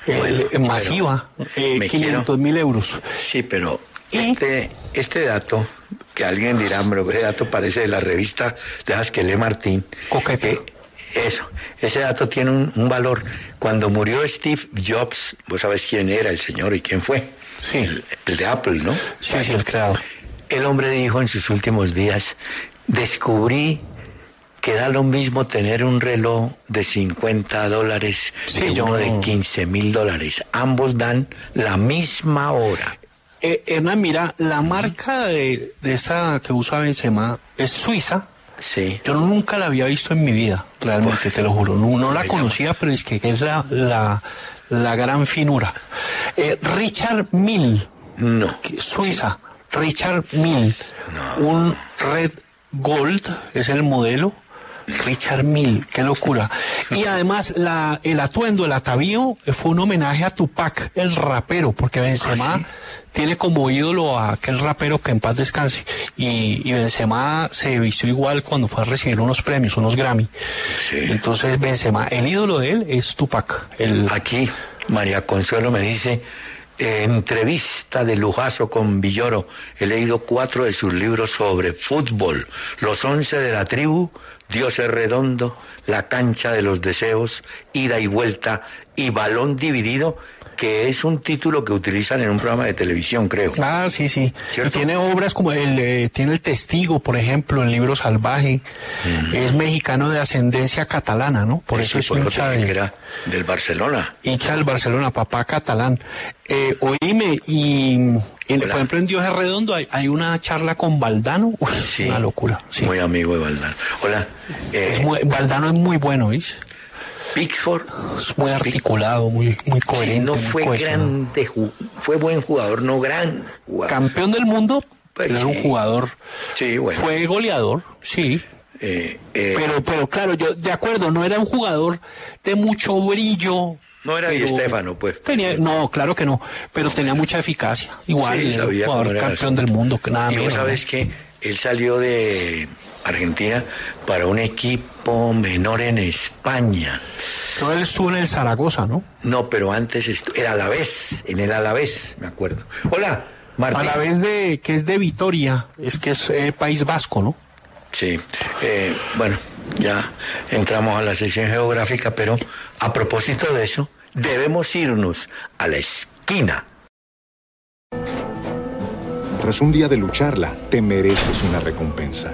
Bueno, eh, masiva, eh, me 500 mil euros. Sí, pero este, este dato, que alguien dirá, pero ese dato parece de la revista de Asquelé Martín. Coqueta. que eso, ese dato tiene un, un valor. Cuando murió Steve Jobs, vos sabés quién era el señor y quién fue. Sí. El, el de Apple, ¿no? Sí, sí, el creador. El hombre dijo en sus últimos días, descubrí que da lo mismo tener un reloj de 50 dólares Sí, que yo uno de no. 15 mil dólares. Ambos dan la misma hora. Eh, Hernán, mira, la marca de, de esta que usa Benzema es suiza. Sí. Yo nunca la había visto en mi vida, realmente, te lo juro. No, no la conocía, pero es que es la, la, la gran finura. Eh, Richard Mill, No. Suiza. Richard Mill. Un Red Gold es el modelo. Richard Mill, qué locura. Y además la, el atuendo, el atavío, eh, fue un homenaje a Tupac, el rapero, porque Benzema ¿Ah, sí? tiene como ídolo a aquel rapero que en paz descanse. Y, y Benzema se vistió igual cuando fue a recibir unos premios, unos Grammy. Sí. Entonces Benzema, el ídolo de él es Tupac. El, Aquí María Consuelo me dice, eh, entrevista de lujazo con Villoro. He leído cuatro de sus libros sobre fútbol. Los once de la tribu, Dios es redondo, La cancha de los deseos, Ida y vuelta y Balón dividido, que es un título que utilizan en un programa de televisión, creo. Ah, sí, sí. ¿Cierto? Y tiene obras como el, eh, tiene el Testigo, por ejemplo, el libro Salvaje. Es mexicano de ascendencia catalana, ¿no? Por eso es hincha te dije de, que era del Barcelona. hincha del Barcelona, papá catalán. Eh, oíme, y por ejemplo en Dios es Redondo hay, hay una charla con Valdano. Uy, Sí. Una locura. Sí. Muy amigo de Valdán. Hola. eh, Es muy- Valdano es muy bueno, ¿veis? Pickford muy articulado, muy, muy coherente. no fue grande, fue buen jugador, no gran jugador. Campeón del mundo, Pues era un jugador. Sí, bueno. Fue goleador, sí. Eh, eh, Pero, pero claro, yo de acuerdo, no era un jugador de mucho brillo. no era Di pero Stéfano, pues. Tenía, no, claro que no, pero tenía mucha eficacia. Igual, Sí, era un jugador era campeón eso. del mundo, que nada Y menos. ¿no? sabes que él salió de Argentina para un equipo menor en España. Pero él estuvo en el Zaragoza, ¿no? No, pero antes era Alavés, en el Alavés, me acuerdo. Hola, Martín. A la vez de que es de Vitoria, es que es eh, País Vasco, ¿no? Sí, eh, bueno, ya entramos a la sección geográfica, pero a propósito de eso, debemos irnos a la esquina. Tras un día de lucharla, te mereces una recompensa,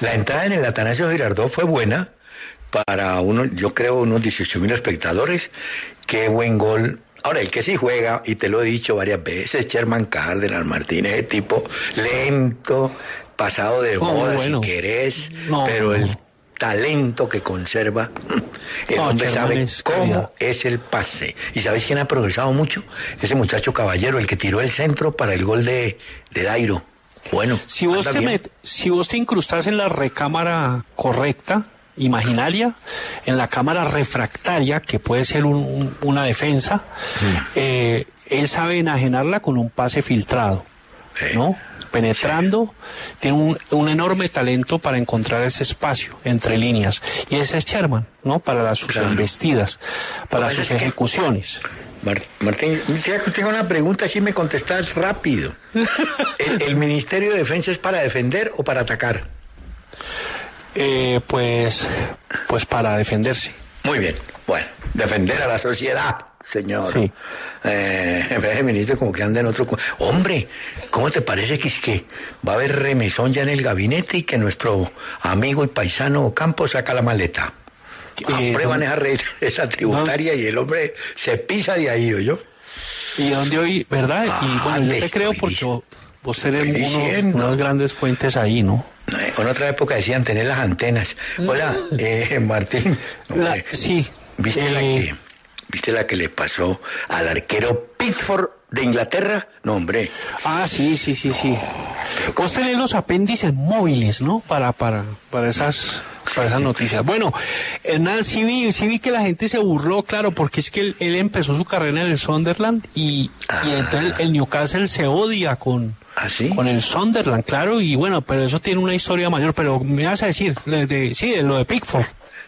La entrada en el Atanasio Girardot fue buena para uno, yo creo, unos 18 mil espectadores. Qué buen gol. Ahora, el que sí juega, y te lo he dicho varias veces, Sherman Cárdenas Martínez, tipo lento, pasado de Oh, moda bueno. si querés, No, pero no. el talento que conserva, <laughs> el hombre Sherman sabe es cómo calidad. es el pase. ¿Y sabéis quién ha progresado mucho? Ese muchacho caballero, el que tiró el centro para el gol de, de Dairo. Bueno, Si vos, te met- si vos te incrustas en la recámara correcta, imaginaria, en la cámara refractaria, que puede ser un- un- una defensa, Mm. eh, él sabe enajenarla con un pase filtrado, Sí. ¿no? Penetrando, tiene un, un enorme talento para encontrar ese espacio entre líneas. Y ese es Sherman, ¿no? Para las, sus Claro. embestidas, para sus que- ejecuciones. Martín, tengo una pregunta, si me contestas rápido. ¿El, ¿El, Ministerio de Defensa es para defender o para atacar? Eh, pues, pues para defenderse. Muy bien, bueno, defender a la sociedad, señor. Sí. Eh, el <laughs> ministro como que anda en otro... Hombre, ¿cómo te parece que es que va a haber remesón ya en el gabinete y que nuestro amigo y paisano Campos saca la maleta? Eh, Aprueban esa, red, esa tributaria y el hombre se pisa de ahí, yo. Y donde hoy, ¿verdad? y Ah, bueno, yo te creo porque vos, vos tenés uno- unas grandes fuentes ahí, ¿no? Eh, En otra época decían tener las antenas. Hola, <laughs> eh, Martín. La- hombre, sí. ¿Viste la eh, que viste la que le pasó al arquero Pickford de Inglaterra? No, hombre. Ah, sí, sí, sí, sí. Vos tenés los apéndices móviles, ¿no? Para, para, para esas, para esas noticias. Bueno, Hernán, sí vi, sí vi que la gente se burló, claro, porque es que él, él empezó su carrera en el Sunderland y, y entonces el Newcastle se odia con, ¿Ah, sí? con el Sunderland, claro, y bueno, pero eso tiene una historia mayor, pero me vas a decir, de, de- sí, de lo de Pickford.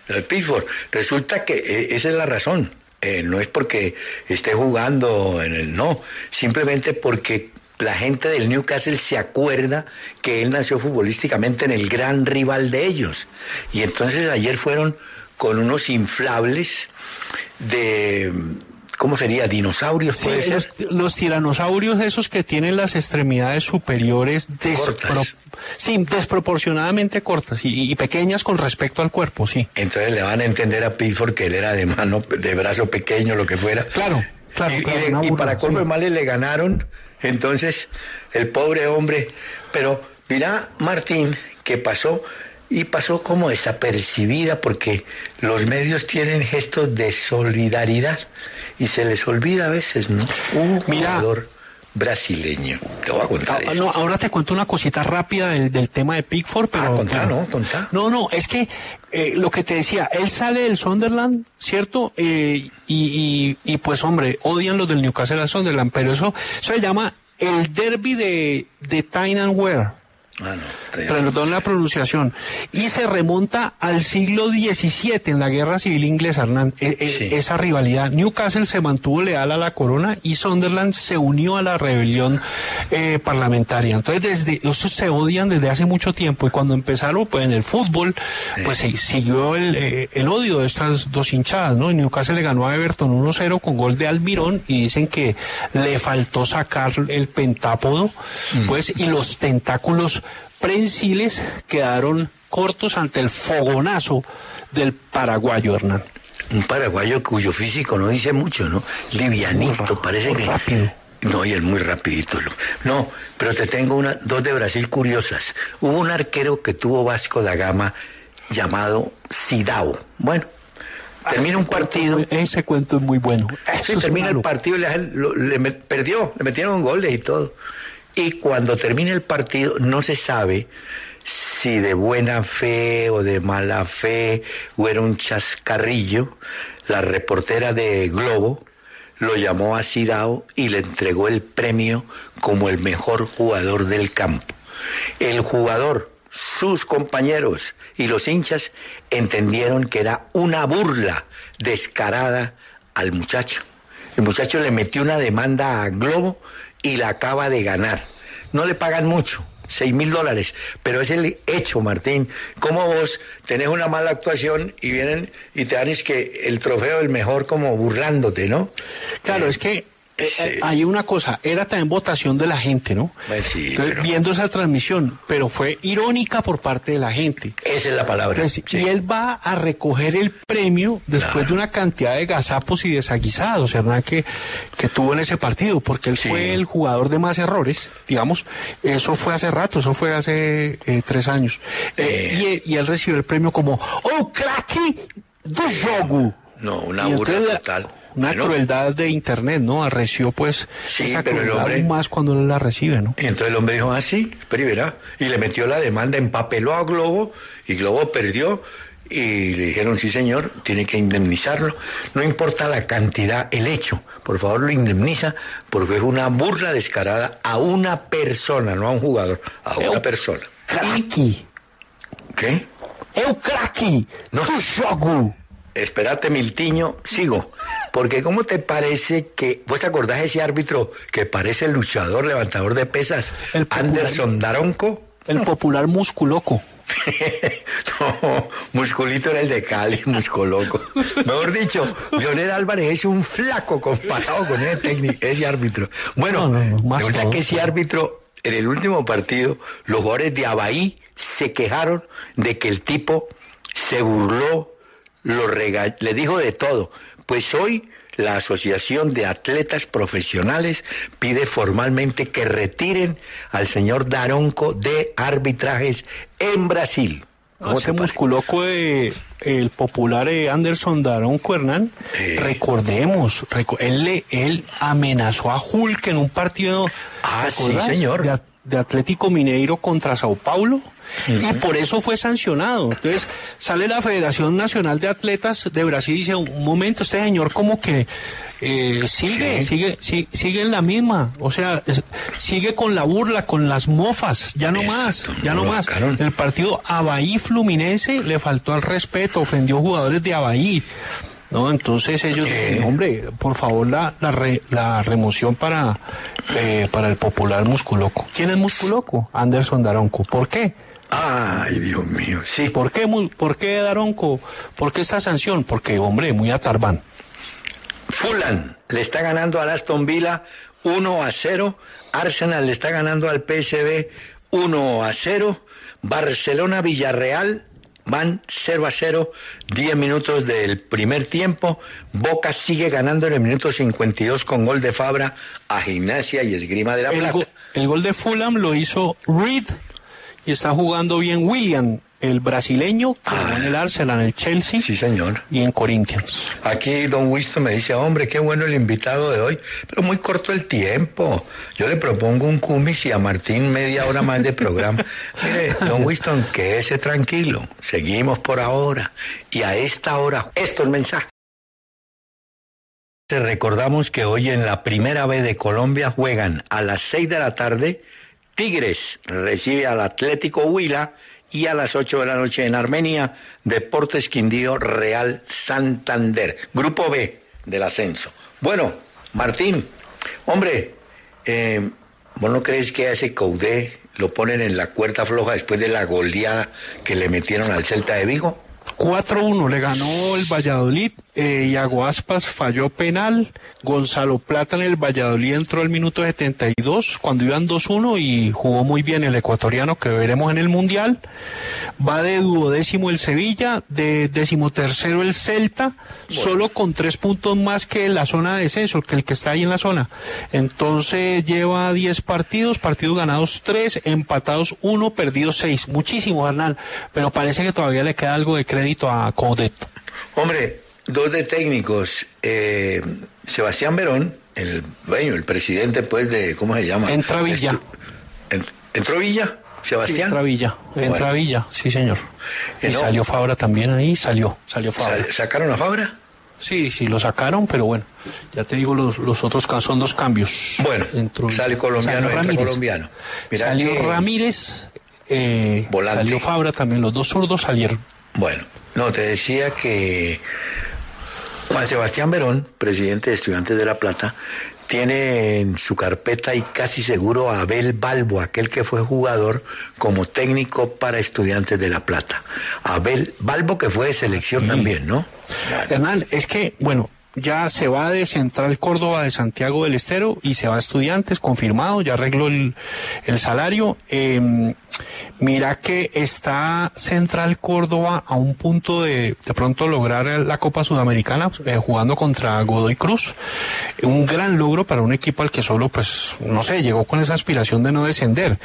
Lo de Pickford. Resulta que eh, esa es la razón. Eh, no es porque esté jugando en el no, simplemente porque la gente del Newcastle se acuerda que él nació futbolísticamente en el gran rival de ellos. Y entonces ayer fueron con unos inflables de ¿cómo sería? dinosaurios, Sí, puede ser. los, los tiranosaurios esos que tienen las extremidades superiores Cortas. sí, desproporcionadamente cortas y, y pequeñas con respecto al cuerpo, sí. Entonces le van a entender a Pickford que él era de mano, de brazo pequeño, lo que fuera. Claro, claro, Y, claro, para colmo sí. de males le ganaron. Entonces, el pobre hombre. Pero mira, Martín, que pasó y pasó como desapercibida porque los medios tienen gestos de solidaridad y se les olvida a veces, ¿no? Un Mira. jugador brasileño. Te voy a contar Ah, no, ahora te cuento una cosita rápida del, del tema de Pickford, pero... Ah, contá, ¿no? Contá. No, no, es que eh, lo que te decía, él sale del Sunderland, ¿cierto? Eh, y, y, y, pues hombre, odian los del Newcastle al Sunderland, pero eso, eso se llama el derby de, de Tyne and Wear. Ah, no. Perdón la pronunciación. Y se remonta al siglo XVII en la Guerra Civil Inglesa, Hernán. E- e- Sí. Esa rivalidad. Newcastle se mantuvo leal a la corona y Sunderland se unió a la rebelión eh, parlamentaria. Entonces, desde estos se odian desde hace mucho tiempo y cuando empezaron pues, en el fútbol, pues se siguió el, eh, el odio de estas dos hinchadas, ¿no? Y Newcastle le ganó a Everton 1-0 con gol de Almirón y dicen que le faltó sacar el pentápodo, pues, y los tentáculos prensiles quedaron cortos ante el fogonazo del paraguayo Hernán. Un paraguayo cuyo físico no dice mucho, ¿no? Livianito, parece que... rápido. No, y es muy rapidito. No, pero te tengo una, dos de Brasil curiosas. Hubo un arquero que tuvo Vasco da Gama llamado Sidao. Bueno, termina un partido... Ese cuento es muy bueno. Sí, termina el partido y le, le met- perdió, le metieron goles y todo. Y cuando termina el partido no se sabe si de buena fe o de mala fe o era un chascarrillo. La reportera de Globo lo llamó a Sidao y le entregó el premio como el mejor jugador del campo. El jugador, sus compañeros y los hinchas entendieron que era una burla descarada al muchacho. El muchacho le metió una demanda a Globo y la acaba de ganar. No le pagan mucho, seis mil dólares, pero es el hecho, Martín. ¿Cómo vos tenés una mala actuación y vienen y te dan es que el trofeo del mejor como burlándote, ¿no? Claro, Eh, es que sí. eh, hay una cosa, era también votación de la gente, ¿no? Pues sí, Entonces, pero- viendo esa transmisión, pero fue irónica por parte de la gente. Esa es la palabra. Entonces, sí. Y él va a recoger el premio después de una cantidad de gazapos y desaguisados, Hernán, que, que tuvo en ese partido, porque él Sí. fue el jugador de más errores, digamos. Eso fue hace rato, eso fue hace eh, tres años. Eh, y, y él recibió el premio como ¡Oh, cracky do jogo! No, una burla total. Una Bueno, crueldad de internet, ¿no? Arreció pues Sí, esa pero el hombre- aún más cuando él la recibe, ¿no? Y entonces el hombre dijo, ah, sí, espera y verá. Y le metió la demanda, empapeló a Globo y Globo perdió. Y le dijeron, sí, señor, tiene que indemnizarlo. No importa la cantidad, el hecho. Por favor, lo indemniza porque es una burla descarada a una persona, no a un jugador, a una persona. Cracky, ¿Qué? eu cracky No. do jogo. Espérate, Miltiño, sigo. Porque ¿cómo te parece que, vos te acordás de ese árbitro que parece el luchador, levantador de pesas, El popular- Anderson Daronco? El popular musculoco. <laughs> no, Musculito era el de Cali, Muscoloco. Mejor dicho, Leonel Álvarez es un flaco comparado con ese técnico, ese árbitro. Bueno, No, más todo. que ese árbitro, en el último partido, los jugadores de Abaí se quejaron de que el tipo se burló, lo rega- le dijo de todo. Pues hoy la Asociación de Atletas Profesionales pide formalmente que retiren al señor Daronco de arbitrajes en Brasil. ¿Cómo parece? musculoco de el popular eh, Anderson Daronco Hernán, Eh. recordemos, reco- él, le- él amenazó a Hulk en un partido Ah, ¿te sí, señor. de, de Atlético Mineiro contra Sao Paulo. Y por eso fue sancionado. Entonces sale la Federación Nacional de Atletas de Brasil y dice, un momento, este señor como que eh, sigue, Sí. sigue, sigue, sigue en la misma. O sea, es- sigue con la burla, con las mofas. Ya no más, ya no más. El partido Abaí Fluminense le faltó al respeto, ofendió jugadores de Abaí. No, entonces ellos, Eh. hombre, por favor la, la, re- la remoción para, eh, para el popular Musculoco. ¿Quién es Musculoco? Anderson Daronco. ¿Por qué? Ay, Dios mío, sí. ¿Por qué, por qué Daronco? ¿Por qué esta sanción? Porque, hombre, muy atarbán. Fulham le está ganando al Aston Villa 1 a 0. Arsenal le está ganando al PSV 1 a 0. Barcelona Villarreal van 0 a 0. 10 minutos del primer tiempo. Boca sigue ganando en el minuto 52 con gol de Fabra a Gimnasia y Esgrima de la El, Plata. go- el gol de Fulham lo hizo Reed y está jugando bien William, el brasileño, que jugó en el Arsenal, en el Chelsea Ah. Sí, señor. y en Corinthians. Aquí Don Winston me dice, hombre, qué bueno el invitado de hoy, pero muy corto el tiempo. Yo le propongo un cumis y a Martín media hora más de programa. <laughs> Mire, Don Winston, quédese tranquilo. Seguimos por ahora. Y a esta hora, estos mensajes. Te recordamos que hoy en la primera B de Colombia juegan a las 6 de la tarde. Tigres recibe al Atlético Huila y a las 8 de la noche en Armenia, Deportes Quindío Real Santander. Grupo B del ascenso. Bueno, Martín, hombre, eh, ¿vos no crees que a ese Coudé lo ponen en la cuerda floja después de la goleada que le metieron al Celta de Vigo? 4-1 le ganó el Valladolid, eh, Iago Aspas falló penal, Gonzalo Plata en el Valladolid entró al minuto 72 cuando iban 2-1 y jugó muy bien el ecuatoriano que veremos en el Mundial. Va de duodécimo el Sevilla, de decimotercero el Celta, solo con tres puntos más que la zona de descenso, que el que está ahí en la zona. Entonces lleva 10 partidos, partidos ganados 3, empatados 1, perdidos 6. Muchísimo, Hernán, pero parece que todavía le queda algo de crédito a Coudet. Hombre, dos de técnicos, eh, Sebastián Verón, el dueño, el presidente, pues, de, ¿cómo se llama? Entra Villa. Estu- en- ¿Entró Villa? Sebastián. Entra Villa, entra Bueno. Villa, sí señor. Eh, Y no. salió Fabra también ahí, salió, salió Fabra. Sa- ¿Sacaron a Fabra? Sí, sí, lo sacaron, pero bueno, ya te digo, los, los otros son dos cambios. Bueno, Entró- sale colombiano, salió entra colombiano. Salió que- Ramírez, eh, salió Fabra también, los dos zurdos salieron. Bueno, no, te decía que Juan Sebastián Verón, presidente de Estudiantes de La Plata, tiene en su carpeta y casi seguro a Abel Balbo, aquel que fue jugador como técnico para Estudiantes de La Plata. Abel Balbo que fue de selección Sí. también, ¿no? Hernán, es que, bueno, ya se va de Central Córdoba de Santiago del Estero y se va a Estudiantes, confirmado, ya arregló el, el salario. Eh, mira que está Central Córdoba a un punto de de pronto lograr la Copa Sudamericana eh, jugando contra Godoy Cruz. Un gran logro para un equipo al que solo, pues, no sé, llegó con esa aspiración de no descender.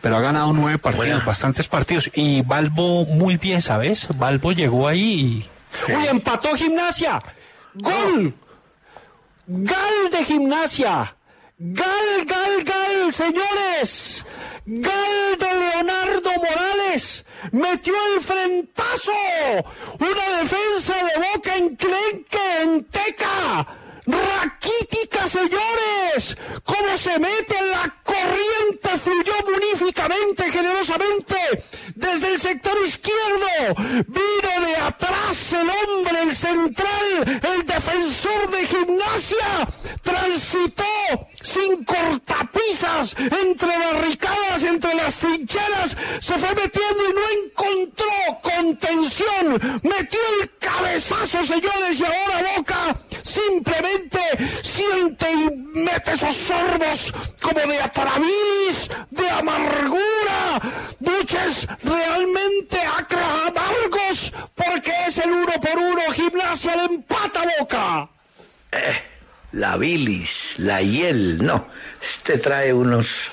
Pero ha ganado nueve partidos, Buena. bastantes partidos. Y Balbo muy bien, ¿sabes? Balbo llegó ahí y... Sí. ¡Uy, empató gimnasia! ¡Gol! ¡Gal de gimnasia! ¡Gal, gal, gal, señores! ¡Gal de Leonardo Morales! ¡Metió el frentazo! ¡Una defensa de boca enclenque, en teca! ¡Raquítica, señores! ¿Cómo se mete en la corriente fluyó muníficamente, generosamente, desde el sector izquierdo. Vino de atrás el hombre, el central, el defensor de gimnasia. Transitó sin cortapisas entre barricadas, entre las trincheras. Se fue metiendo y no encontró contención. Metió el cabezazo, señores, y ahora Boca simplemente siente y mete esos sorbos como de atrabilis, de amargura, buches realmente amargos, porque es el uno por uno, gimnasia le empata boca. Eh, la bilis, la hiel, no, este trae unos...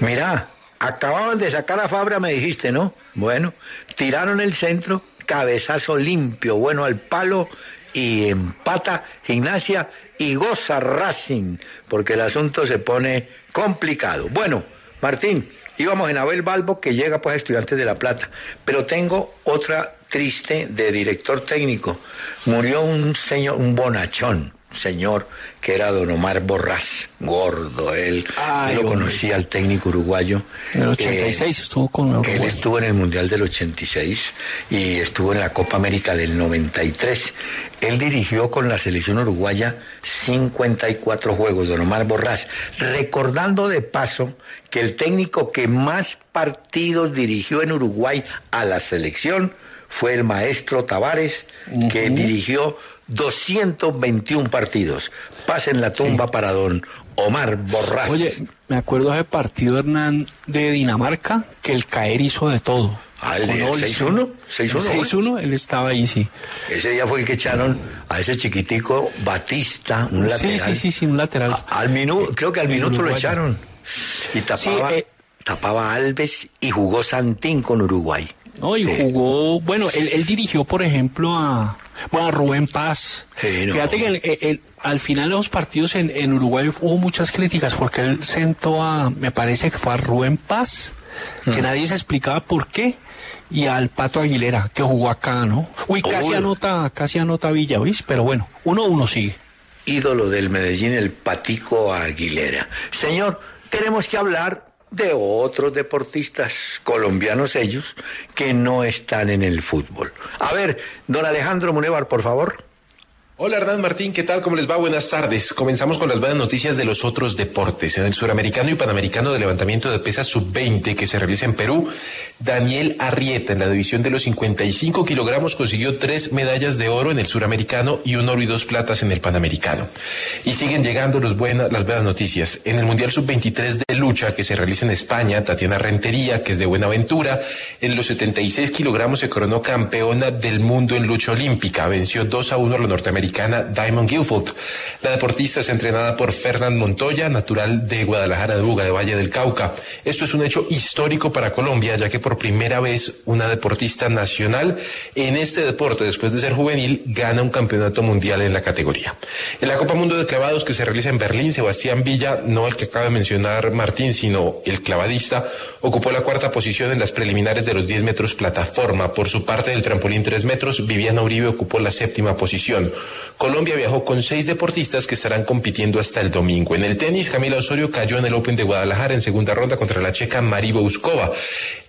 Mira, acababan de sacar a Fabra, me dijiste, ¿no? Bueno, tiraron el centro, cabezazo limpio, bueno, al palo y empata gimnasia y goza Racing, porque el asunto se pone complicado. Bueno, Martín, íbamos en Abel Balbo, que llega pues a Estudiantes de La Plata, pero tengo otra triste de director técnico. Murió un señor, un bonachón señor que era don Omar Borrás, gordo, él lo conocía al técnico uruguayo. En el 86 estuvo con Uruguay. Él estuvo en el Mundial del 86 y estuvo en la Copa América del 93. Él dirigió con la selección uruguaya 54 juegos, don Omar Borrás, recordando de paso que el técnico que más partidos dirigió en Uruguay a la selección fue el maestro Tavares, que dirigió 221 partidos. Pasen la tumba para don Omar Borrás. Oye, me acuerdo de ese partido, Hernán, de Dinamarca, que el caer hizo de todo. Ah, el 6-1, 6-1, él estaba ahí, sí. Ese día fue el que echaron a ese chiquitico Batista, un lateral. Sí, sí, sí, un lateral. al minuto, creo que al minuto lo echaron. Y tapaba, eh, tapaba Alves y jugó Santín con Uruguay. No, y jugó, bueno, él, él dirigió, por ejemplo, a, bueno, Rubén Paz. Fíjate que al final de los partidos en, Uruguay hubo muchas críticas porque él sentó a, me parece que fue a Rubén Paz, que mm. nadie se explicaba por qué, y al Pato Aguilera, que jugó acá, ¿no? Uy, casi anota, casi anota Villa, ¿viste? Pero bueno, uno a uno sigue. Ídolo del Medellín, el Patico Aguilera. Señor, tenemos que hablar de otros deportistas colombianos ellos que no están en el fútbol. A ver, don Alejandro Munevar, por favor. Hola Hernán Martín, ¿qué tal? ¿Cómo les va? Buenas tardes. Comenzamos con las buenas noticias de los otros deportes. En el suramericano y panamericano de levantamiento de pesas sub-20 que se realiza en Perú, Daniel Arrieta en la división de los 55 kilogramos consiguió tres medallas de oro en el suramericano y un oro y dos platas en el panamericano. Y siguen llegando las buenas noticias. En el Mundial sub-23 de lucha que se realiza en España, Tatiana Rentería, que es de Buenaventura, en los 76 kilogramos se coronó campeona del mundo en lucha olímpica. Venció 2 a 1 a la norteamericana Diamond Guilford. La deportista es entrenada por Fernand Montoya, natural de Guadalajara de Buga, de Valle del Cauca. Esto es un hecho histórico para Colombia, ya que por primera vez una deportista nacional en este deporte, después de ser juvenil, gana un campeonato mundial en la categoría. En la Copa Mundo de Clavados que se realiza en Berlín, Sebastián Villa, no el que acaba de mencionar Martín, sino el clavadista, ocupó la cuarta posición en las preliminares de los 10 metros plataforma. Por su parte del trampolín 3 metros, Viviana Uribe ocupó la séptima posición. Colombia viajó con seis deportistas que estarán compitiendo hasta el domingo. En el tenis, Camila Osorio cayó en el Open de Guadalajara en segunda ronda contra la checa Mari Bouskova.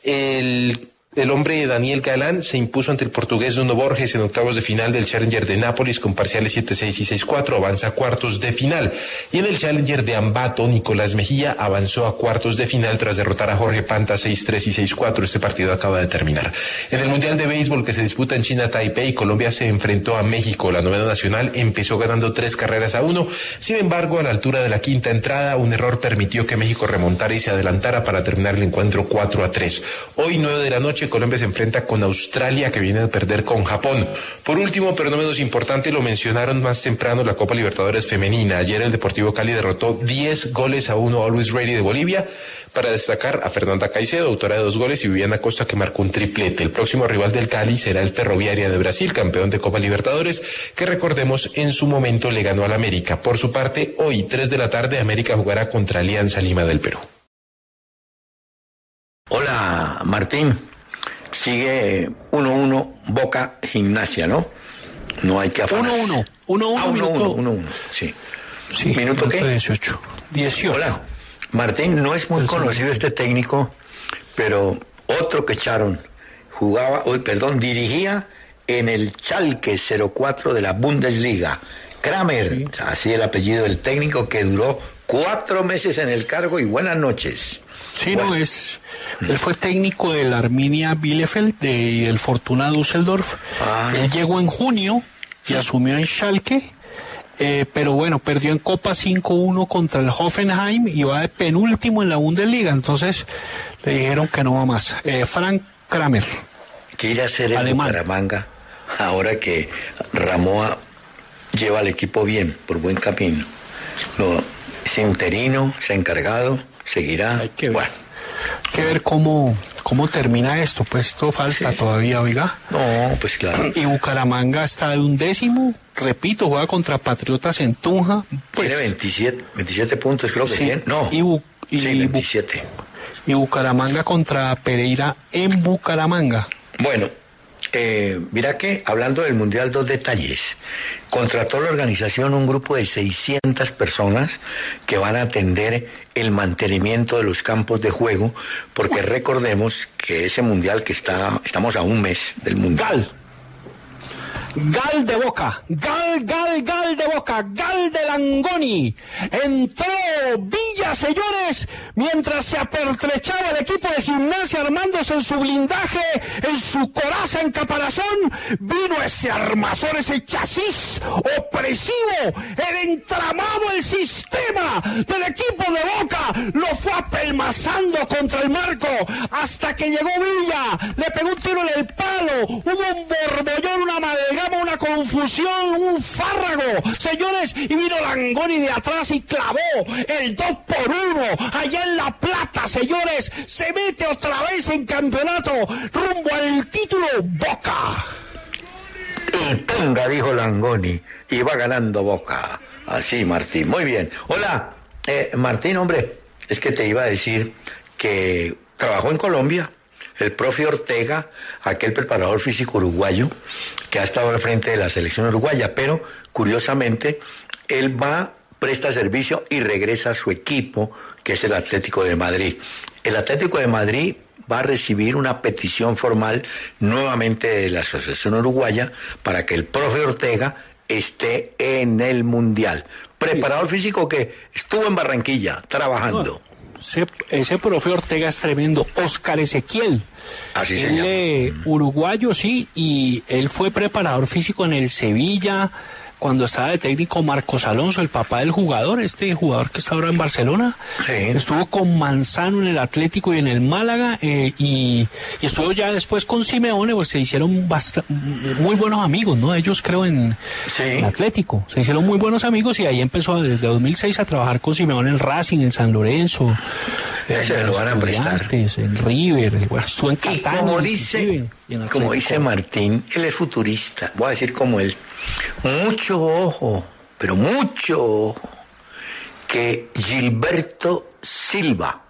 El el hombre Daniel Galán se impuso ante el portugués Nuno Borges en octavos de final del Challenger de Nápoles con parciales 7-6 y 6-4, avanza a cuartos de final. Y en el Challenger de Ambato, Nicolás Mejía avanzó a cuartos de final tras derrotar a Jorge Panta 6-3 y 6-4. Este partido acaba de terminar. En el Mundial de Béisbol que se disputa en China, Taipei, Colombia se enfrentó a México. La novena nacional empezó ganando tres carreras a uno. Sin embargo, a la altura de la quinta entrada, un error permitió que México remontara y se adelantara para terminar el encuentro 4 a 3. Hoy, 9 de la noche, Colombia se enfrenta con Australia, que viene a perder con Japón. Por último, pero no menos importante, lo mencionaron más temprano la Copa Libertadores Femenina. Ayer el Deportivo Cali derrotó 10 goles a 1 a Always Ready de Bolivia para destacar a Fernanda Caicedo, autora de dos goles, y Viviana Costa, que marcó un triplete. El próximo rival del Cali será el Ferroviaria de Brasil, campeón de Copa Libertadores, que recordemos en su momento le ganó al América. Por su parte, hoy, 3 de la tarde, América jugará contra Alianza Lima del Perú. Hola, Martín sigue 1-1 Boca Gimnasia, ¿no? No hay que afanarse. 1-1. 1-1. 1-1, sí. sí. ¿Minuto qué? 18. 18. Hola. Martín, no es muy conocido este técnico, pero otro que echaron jugaba, hoy perdón, dirigía en el Chalke 04 de la Bundesliga. Kramer, así el apellido del técnico que duró cuatro meses en el cargo y buenas noches. Sí, no, es. Él fue técnico del Arminia Bielefeld y del Fortuna Düsseldorf. Ah. Él llegó en junio y asumió en Schalke. eh, pero bueno, perdió en Copa 5-1 contra el Hoffenheim y va de penúltimo en la Bundesliga. Entonces le dijeron que no va más. Eh, Frank Kramer. ¿Qué irá a hacer en Alemán. Bucaramanga ahora que Ramoa lleva al equipo bien, por buen camino? Lo, es interino, se ha encargado, seguirá. Hay que ver. Bueno, Hay que ver cómo, cómo termina esto. Pues esto falta Sí. todavía, oiga. no, pues claro. <clears throat> Y Bucaramanga está de un décimo. Repito, juega contra Patriotas en Tunja. Pues, Tiene 27, 27 puntos, creo que Sí. No, y Bu- y sí, Bu- 27. y Bucaramanga contra Pereira en Bucaramanga. Bueno, eh, mira que, hablando del Mundial, dos detalles. Contrató la organización un grupo de 600 personas que van a atender el mantenimiento de los campos de juego, porque recordemos que ese Mundial que está, estamos a un mes del Mundial. Gal. De Boca, Gal, Gal, Gal de Boca, Gal de Langoni. Entró Villa, señores, mientras se apertrechaba el equipo de gimnasia armándose en su blindaje, en su coraza en caparazón, vino ese armazón, ese chasis opresivo, el entramado, el sistema del equipo de Boca, lo fue apelmazando contra el marco hasta que llegó Villa, le pegó un tiro en el palo, hubo un borbollón, una amalgama, una confusión, un fárrago, señores, y vino Langoni de atrás y clavó el 2 por 1 allá en La Plata, señores, se mete otra vez en campeonato rumbo al título Boca. Y tenga, dijo Langoni, y va ganando Boca. Así, Martín. Muy bien. Hola, eh, Martín, hombre, es que te iba a decir que trabajó en Colombia. El profe Ortega, aquel preparador físico uruguayo, que ha estado al frente de la selección uruguaya, pero curiosamente, él va, presta servicio y regresa a su equipo, que es el Atlético de Madrid. El Atlético de Madrid va a recibir una petición formal nuevamente de la Asociación Uruguaya para que el profe Ortega esté en el Mundial. Preparador físico que estuvo en Barranquilla trabajando. Ese, ese profe Ortega es tremendo. Oscar Ezequiel. Así se él llama. eh, uruguayo, sí, y él fue preparador físico en el Sevilla, cuando estaba de técnico Marcos Alonso, el papá del jugador, este jugador que está ahora en Barcelona. Sí. Estuvo con Manzano en el Atlético y en el Málaga, eh, y, y estuvo ya después con Simeone, pues se hicieron muy buenos amigos, ¿no? Ellos creo en, Sí. en Atlético. Se hicieron muy buenos amigos y ahí empezó desde 2006 a trabajar con Simeone en Racing, en San Lorenzo. En lo van a prestar. En River, en Y Catania. como dice, y en como dice Martín, él es futurista. Voy a decir como él. Mucho ojo, pero mucho ojo, que Gilberto Silva,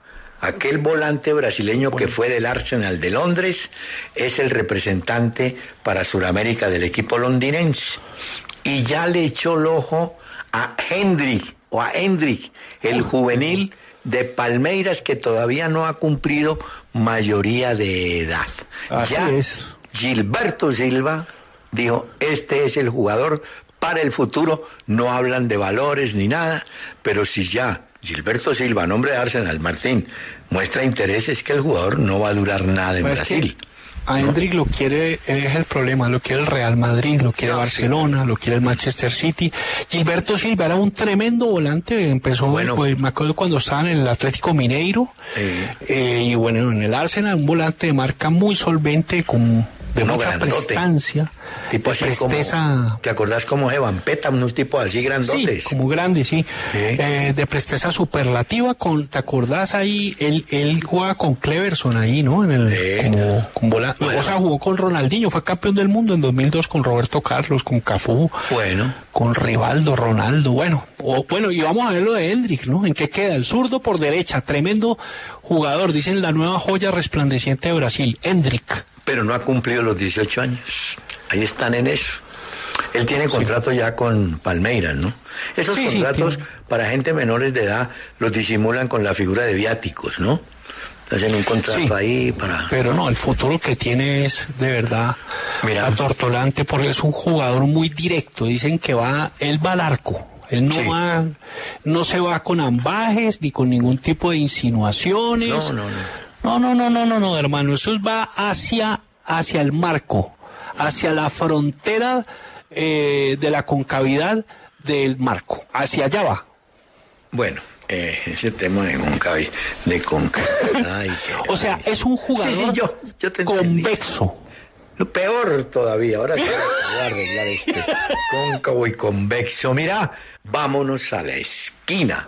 aquel volante brasileño que fue del Arsenal de Londres, es el representante para Sudamérica del equipo londinense. Y ya le echó el ojo a Hendrik, o a Hendrik, el juvenil de Palmeiras que todavía no ha cumplido mayoría de edad. Así ya es. Gilberto Silva dijo, este es el jugador para el futuro, no hablan de valores ni nada, pero si ya Gilberto Silva, nombre de Arsenal, Martín, muestra interés, es que el jugador no va a durar nada en Pues que Brasil. A Hendrik lo quiere, es el problema, lo quiere el Real Madrid, lo quiere Barcelona, lo quiere el Manchester City. Gilberto Silva era un tremendo volante, empezó, Bueno. pues, me acuerdo cuando estaba en el Atlético Mineiro, eh, y bueno, en el Arsenal, un volante de marca muy solvente, con de Uno mucha grandote. prestancia, Tipo así como, presteza ¿te acordás como Evan Peta, unos tipos así grandotes? Sí, como grande, sí. Sí. Eh, de presteza superlativa, con, ¿te acordás ahí? Él, él juega con Cleverson ahí, ¿no? En el, Sí. como, con bola- Bueno. O sea, jugó con Ronaldinho, fue campeón del mundo en 2002 con Roberto Carlos, con Cafú, Bueno, con Rivaldo, Ronaldo, bueno. O, bueno, y vamos a ver lo de Hendrik, ¿no? ¿En qué queda? El zurdo por derecha, tremendo jugador, dicen la nueva joya resplandeciente de Brasil, Hendrik. Pero no ha cumplido los 18 años. Ahí están en eso. Él tiene contrato ya con Palmeiras, ¿no? Esos Sí, contratos para gente menores de edad los disimulan con la figura de viáticos, ¿no? Hacen un contrato ahí para... Pero no, el futuro que tiene es de verdad Mira. atortolante porque es un jugador muy directo. Dicen que va, él va al arco. Él no Sí. va, no se va con ambajes ni con ningún tipo de insinuaciones. No, no, no. No, no, no, no, no, no, hermano. Eso va hacia, hacia el marco, hacia la frontera eh, de la concavidad del marco. Hacia allá va. Bueno, eh, ese tema de Concavi, de Concavi. <laughs> O sea, es un jugador Sí, sí, yo, yo te convexo. Lo Peor todavía, ahora que voy a <laughs> arreglar este cóncavo y convexo. Mira, vámonos a la esquina.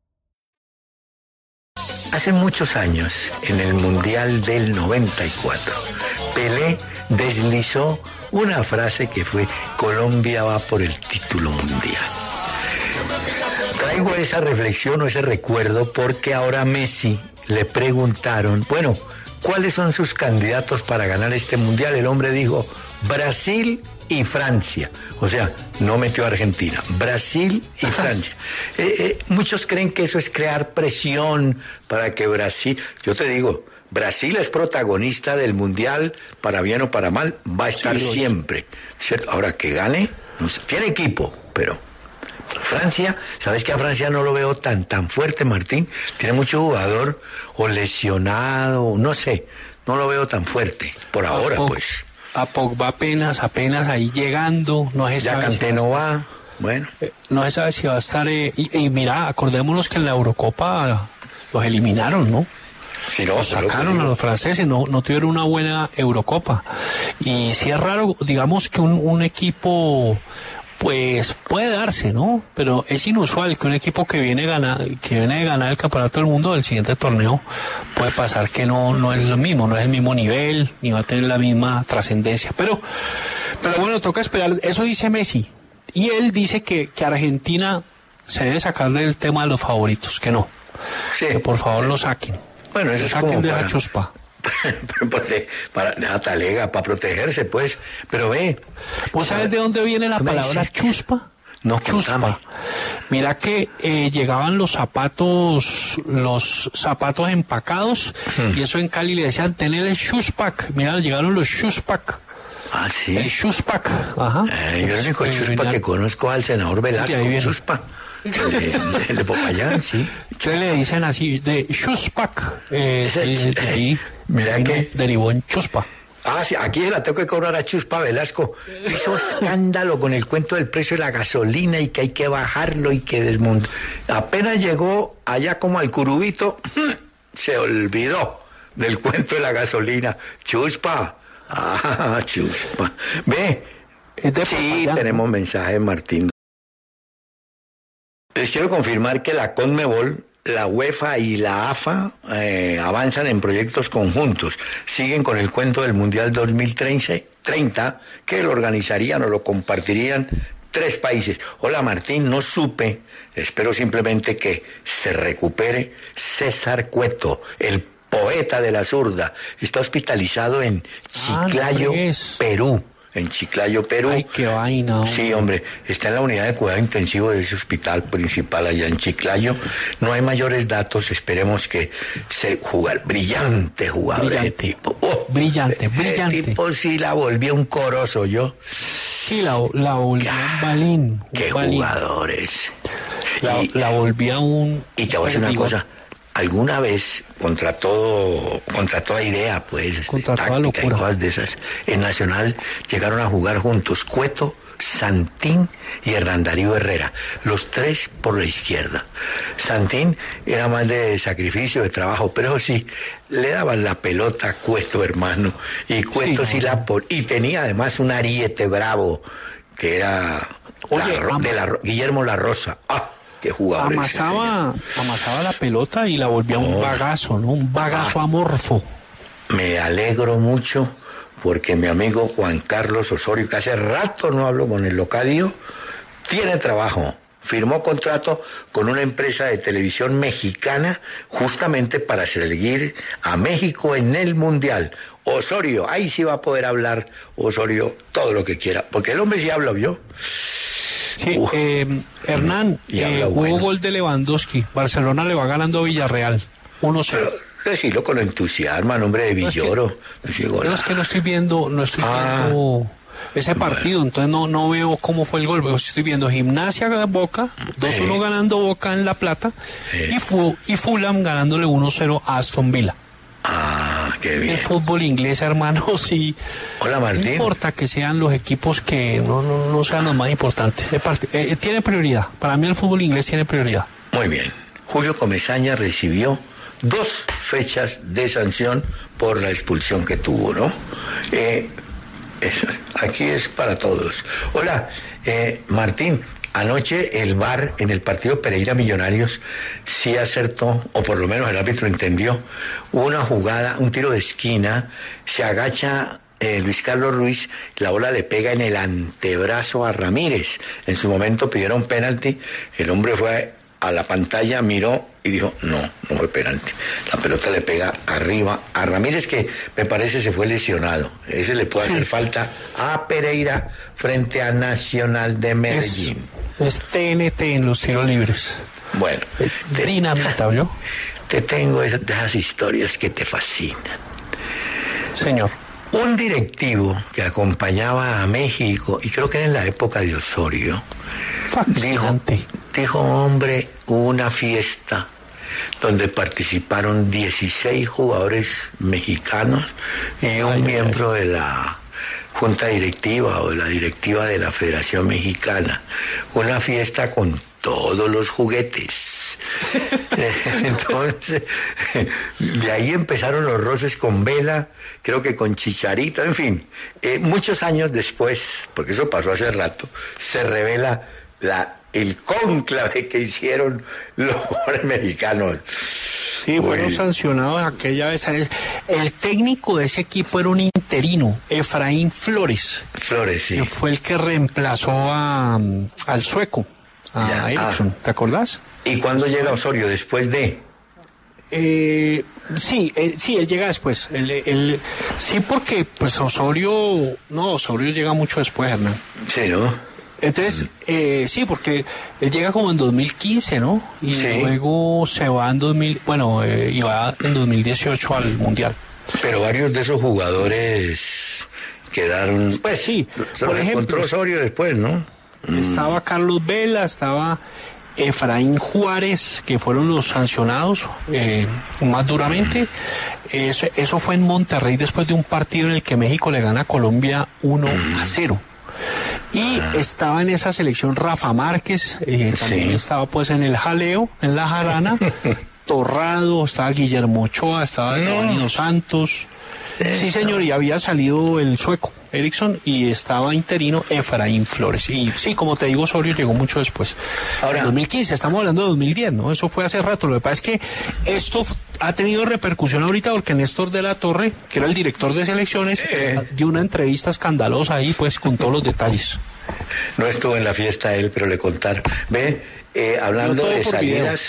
Hace muchos años, en el Mundial del 94, Pelé deslizó una frase que fue Colombia va por el título mundial. Traigo esa reflexión o ese recuerdo porque ahora Messi le preguntaron, bueno, ¿cuáles son sus candidatos para ganar este mundial? El hombre dijo, Brasil y Francia. O sea, no metió a Argentina, Brasil y Francia. Eh, eh, muchos creen que eso es crear presión para que Brasil, yo te digo, Brasil es protagonista del mundial, para bien o para mal, va a estar Sí, siempre. ¿cierto? Ahora que gane, no sé, tiene equipo, pero Francia, ¿sabes que a Francia no lo veo tan tan fuerte, Martín? Tiene mucho jugador o lesionado, no sé, no lo veo tan fuerte por ahora, pues. A Pogba apenas, apenas ahí llegando, no se Ya sabe si no va, bueno. Eh, No se sabe si va a estar. eh, y, y mira, acordémonos que en la Eurocopa los eliminaron, ¿no? Si no, Los sacaron a los franceses, no, no tuvieron una buena Eurocopa. Y sí es raro, digamos que un, un equipo, pues puede darse, ¿no? Pero es inusual que un equipo que viene, gana, que viene de ganar el campeonato del mundo del siguiente torneo puede pasar que no, no es lo mismo, no es el mismo nivel, ni va a tener la misma trascendencia. Pero, pero bueno, toca esperar. Eso dice Messi. Y él dice que, que Argentina se debe sacar del tema de los favoritos, que no. Sí. Que por favor lo saquen. Bueno, eso es saquen como de para- esa chuspa. <laughs> Pues para talega, para protegerse, pues. Pero ve. ¿Vos sabes de dónde viene la ¿Qué me palabra chuspa? No, contame. chuspa. Mira que eh, llegaban los zapatos, los zapatos empacados, Hmm. y eso en Cali le decían tener el shuspak. Mira, llegaron los shuspak. Ah, sí. El shuspak. Ajá. Eh, yo el único Eh, chuspa que conozco al senador Velasco. Chuspa. El de, Popayán, sí. ¿Qué le dicen así? De shuspak. Eh, sí, ahí Mira que- derivó en chuspa. Ah, sí, aquí se la tengo que cobrar a Chuspa Velasco. Hizo escándalo con el cuento del precio de la gasolina y que hay que bajarlo y que desmontar. Apenas llegó allá como al curubito, <clears throat> se olvidó del cuento de la gasolina. Chuspa. Ah, Chuspa. Ve. Sí, tenemos mensaje, Martín. Les quiero confirmar que la CONMEBOL, la UEFA y la AFA eh, avanzan en proyectos conjuntos. Siguen con el cuento del Mundial 2030, 30, que lo organizarían o lo compartirían tres países. Hola Martín, no supe, espero simplemente que se recupere César Cueto, el poeta de la zurda. Está hospitalizado en Ah, no Chiclayo. Perú. En Chiclayo, Perú. Ay, qué vaina. Sí, hombre, está en la unidad de cuidado intensivo de ese hospital principal allá en Chiclayo. No hay mayores datos, esperemos que se jugar. Brillante jugador Brillante. ese tipo. Oh, <laughs> Brillante, ese brillante. tipo sí la volvió un corozo yo. Sí, la, la volvió un balín. un Qué balín. jugadores. La, Y- la volvía un... Y te voy a decir una cosa. Alguna vez, contra todo, contra toda idea, pues, Contra de táctica y cosas de esas, en Nacional llegaron a jugar juntos Cueto, Santín y Hernán Darío Herrera, los tres por la izquierda. Santín era más de sacrificio, de trabajo, pero sí, le daban la pelota a Cueto, hermano, y Cueto Sí, la por... y tenía además un ariete bravo que era Oye, la de la Guillermo La Rosa. ¡Ah! ¡Qué jugador! Amasaba, amasaba la pelota y la volvía un Oh. bagazo, ¿no? Un bagazo Ah. amorfo. Me alegro mucho porque mi amigo Juan Carlos Osorio, que hace rato no hablo con el locadio, tiene trabajo. Firmó contrato con una empresa de televisión mexicana justamente para seguir a México en el Mundial. Osorio, ahí sí va a poder hablar Osorio todo lo que quiera, porque el hombre sí habla, ¿vio? Sí, eh, Hernán, eh, hubo bueno. gol de Lewandowski. Barcelona le va ganando a Villarreal. 1-0. Pero decirlo con entusiasmo, nombre de No, es que- Villoro. Pero es que no estoy viendo, no estoy Ah. viendo ese partido, entonces no, no veo cómo fue el gol. Pero estoy viendo Gimnasia Boca, 2-1 Sí. ganando Boca en La Plata y Fulham ganándole 1-0 a Aston Villa. Ah, qué El bien. fútbol inglés, hermano, <laughs> sí. Hola, No Martín. importa que sean los equipos que no, no, no sean los más importantes. Es parte- eh, tiene prioridad. Para mí el fútbol inglés tiene prioridad. Muy bien. Julio Comesaña recibió dos fechas de sanción por la expulsión que tuvo, ¿no? Eh, <laughs> aquí es para todos. Hola, eh, Martín. Anoche el VAR en el partido Pereira Millonarios sí acertó, o por lo menos el árbitro entendió, una jugada, un tiro de esquina, se agacha eh, Luis Carlos Ruiz, la bola le pega en el antebrazo a Ramírez. En su momento pidieron penalti, el hombre fue a la pantalla, miró y dijo, no, no fue penalti. La pelota le pega arriba a Ramírez, que me parece se fue lesionado. Ese le puede hacer falta a Pereira frente a Nacional de Medellín. es TNT en los tiros libres. Bueno, te, te tengo esas, historias que te fascinan. Señor. Un directivo que acompañaba a México, y creo que era en la época de Osorio, dijo, Fascinante. dijo, hombre, hubo una fiesta donde participaron 16 jugadores mexicanos y un Ay, ay, miembro de la junta directiva o la directiva de la Federación Mexicana. Una fiesta con todos los juguetes. <laughs> <laughs> Entonces, de ahí empezaron los roces con Vela, creo que con Chicharito, en fin. Eh, muchos años después, porque eso pasó hace rato, se revela la, el cónclave que hicieron los <laughs> mexicanos. Sí, fueron Uy. sancionados aquella vez. El técnico de ese equipo era un interino, Efraín Flores, Flores, sí. que fue el que reemplazó a, al sueco, a Ya, Erickson. ¿Te acordás? ¿Y cuándo llega Osorio? Después de... Eh, sí, eh, sí, él llega después. Él- él- sí, porque pues Osorio, no, Osorio llega mucho después, Hernán. Sí, ¿no? Entonces, eh, sí, porque él llega como en 2015, ¿no? Y Sí. luego se va en 2000, bueno, eh, y va en 2018 al Mundial. Pero varios de esos jugadores quedaron... Pues sí, Se por ejemplo, Osorio después, ¿no? Estaba Carlos Vela, estaba Efraín Juárez, que fueron los sancionados eh, más duramente. Eso, eso fue en Monterrey después de un partido en el que México le gana a Colombia 1 a 0. Y estaba en esa selección Rafa Márquez, eh, también Sí. estaba pues en el jaleo, en la jarana, <laughs> Torrado, estaba Guillermo Ochoa, estaba Dos Santos. Sí, señor, y había salido el sueco, Erickson, y estaba interino Efraín Flores. Y sí, como te digo, Osorio llegó mucho después. Ahora- en 2015, estamos hablando de 2010, ¿no? Eso fue hace rato. Lo que pasa es que esto ha tenido repercusión ahorita porque Néstor de la Torre, que era el director de selecciones, Eh. dio una entrevista escandalosa ahí, pues, con todos los detalles. No estuvo en la fiesta él, pero le contaron. Ve, eh, hablando de por video. salidas...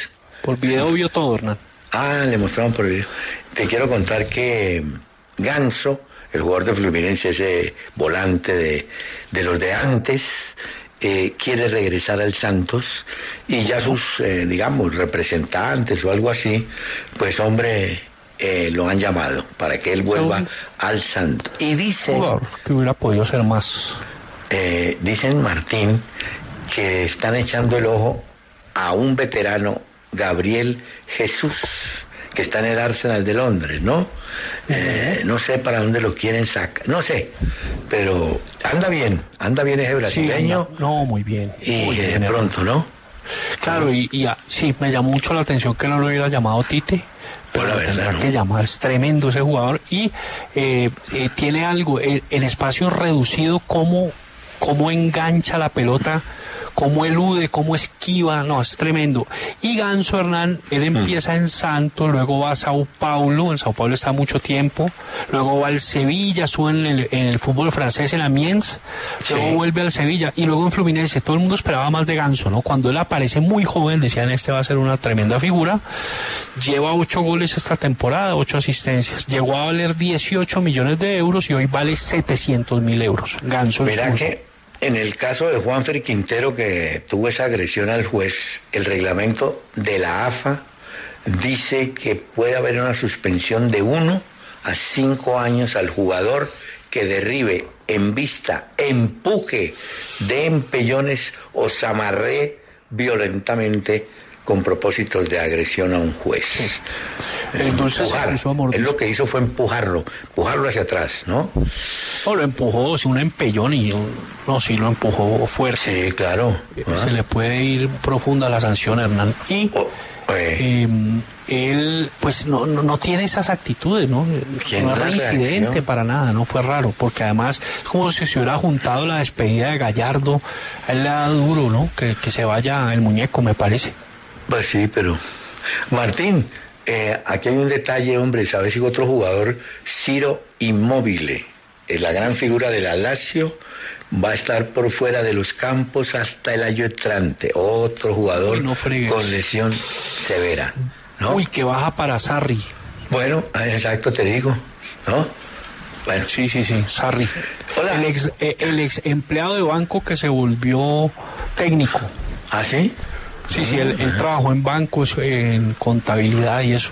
Por video vio todo, Hernán. Ah, le mostraron por video. Te quiero contar que Ganso, el jugador de Fluminense, ese volante de, de los de antes, eh, quiere regresar al Santos y ya sus, eh, digamos, representantes o algo así, pues hombre, eh, lo han llamado para que él vuelva al Santos. Y dicen, Jugador que hubiera podido ser más. eh, dicen Martín, que están echando el ojo a un veterano, Gabriel Jesús, que está en el Arsenal de Londres, ¿no? Eh, no sé para dónde lo quieren sacar, no sé, pero anda bien, anda bien ese Sí, brasileño no, muy bien. y muy bien, de pronto, ¿no? Claro, y, y, sí, me llamó mucho la atención que no lo hubiera llamado Tite. Pero Pues la lo verdad, que llamar, es tremendo ese jugador. Y eh, eh, tiene algo, eh, en espacio reducido, como cómo engancha la pelota cómo elude, cómo esquiva, no, es tremendo. Y Ganso Hernán, él Mm. empieza en Santos, luego va a Sao Paulo, en Sao Paulo está mucho tiempo, luego va al Sevilla, sube en el, en el fútbol francés, en Amiens, luego vuelve al Sevilla y luego en Fluminense. Todo el mundo esperaba más de Ganso, ¿no? Cuando él aparece muy joven, decían este va a ser una tremenda figura. Lleva ocho goles esta temporada, ocho asistencias. Llegó a valer 18 millones de euros y hoy vale 700 mil euros. Ganso. Verá que en el caso de Juanfer Quintero que tuvo esa agresión al juez, el reglamento de la AFA dice que puede haber una suspensión de uno a cinco años al jugador que derribe en vista, empuje, de empellones o zamarree violentamente con propósitos de agresión a un juez. Empujar. morder. Él lo que hizo fue empujarlo, empujarlo hacia atrás, ¿no? No, lo empujó, sí, un empellón y un- no, sí lo empujó fuerte. Sí, claro. Se le puede ir profunda la sanción, Hernán. Y Oh, eh, eh, él, pues no, no, no tiene esas actitudes, ¿no? ¿Quién No es reincidente para nada, no fue raro, porque además es como si se hubiera juntado la despedida de Gallardo. A él le da duro, ¿no? Que, que se vaya el muñeco, me parece. Pues sí, pero. Martín, eh, aquí hay un detalle, hombre. ¿Sabes si otro jugador, Ciro Immobile, es la gran figura de la Lazio, va a estar por fuera de los campos hasta el año entrante? Otro jugador Uy, no fregues. con lesión severa, ¿no? Uy, que baja para Sarri. Bueno, ah, exacto, te digo, ¿no? Bueno, Sí, sí, sí, Sarri. Hola. El ex, eh, el ex empleado de banco que se volvió técnico. ¿ah, sí? Sí, sí, él, él trabajó en bancos, en contabilidad y eso.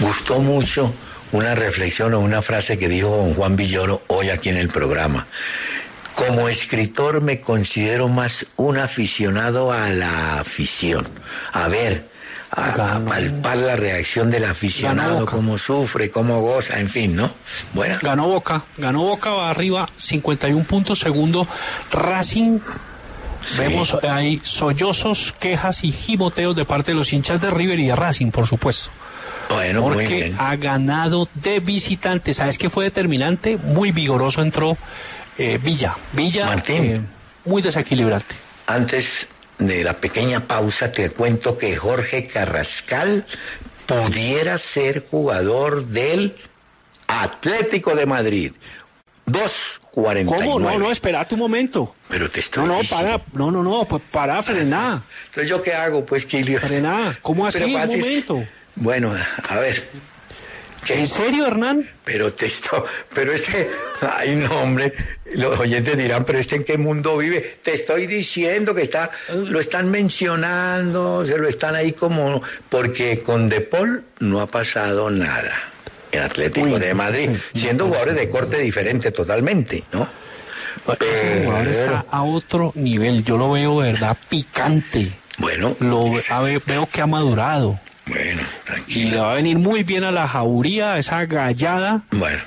Gustó mucho una reflexión o una frase que dijo don Juan Villoro hoy aquí en el programa. Como escritor me considero más un aficionado a la afición. A ver, a, palpar la reacción del aficionado, cómo sufre, cómo goza, en fin, ¿no? Bueno, Ganó Boca, ganó Boca, va arriba, 51 puntos, segundo Racing. Vemos ahí sollozos, quejas y giboteos de parte de los hinchas de River y de Racing, por supuesto. bueno, muy Porque bien. ha ganado de visitante. ¿Sabes qué fue determinante? Muy vigoroso entró eh, Villa. Villa, Martín. eh, muy desequilibrante. Antes de la pequeña pausa te cuento que Jorge Carrascal pudiera ser jugador del Atlético de Madrid. 2.49. ¿Cómo? No, no, espérate un momento. Pero te estoy No, no, para, no, no, no, para, frená, Entonces, ¿yo qué hago, pues, Kilio? frená. ¿Cómo así? Pero Un momento. Bueno, a ver. ¿Qué? ¿En serio, Hernán? Pero te estoy... Pero este... Ay, no, hombre. Los oyentes dirán, pero este en qué mundo vive. Te estoy diciendo que está... Lo están mencionando, se lo están ahí como... Porque con De Paul no ha pasado nada. El Atlético de Madrid, siendo jugadores de corte diferente totalmente, ¿no? Ese jugador Pero- está a otro nivel. Yo lo veo, de verdad, picante. Bueno, Lo a ver, veo que ha madurado. bueno, Y tranquilo. le va a venir muy bien a la jauría, a esa gallada Bueno,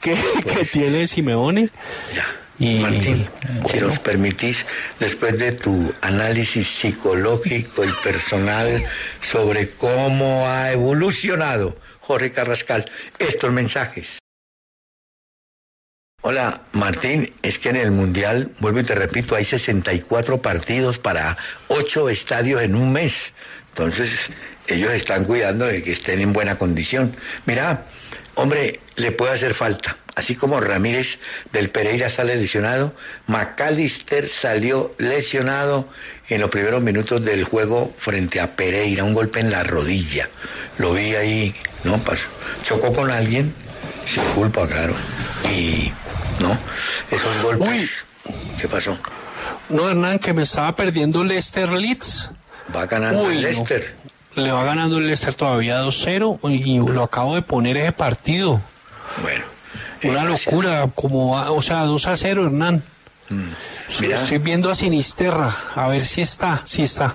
que, que tiene Simeone. ya. Y- Martín, si nos permitís, después de tu análisis psicológico y personal sobre cómo ha evolucionado Jorge Carrascal, estos mensajes. Hola, Martín, es que en el Mundial, vuelvo y te repito, hay 64 partidos para 8 estadios en un mes. Entonces, ellos están cuidando de que estén en buena condición. Mira, hombre, le puede hacer falta. Así como Ramírez del Pereira sale lesionado, McAllister salió lesionado en los primeros minutos del juego frente a Pereira, un golpe en la rodilla. Lo vi ahí, ¿no? Pasó. Chocó con alguien, sin culpa, claro. Y, ¿no? Esos golpes. ¿Qué pasó? No, Hernán, que me estaba perdiendo Leicester Leeds. Va ganando Uy, el no. Leicester. Le va ganando el Leicester todavía 2-0 y lo acabo de poner ese partido. Bueno. eh, Una gracias. locura, como, va- o sea, 2-0, Hernán. Mira, Estoy viendo a Sinisterra, a ver si está, si está,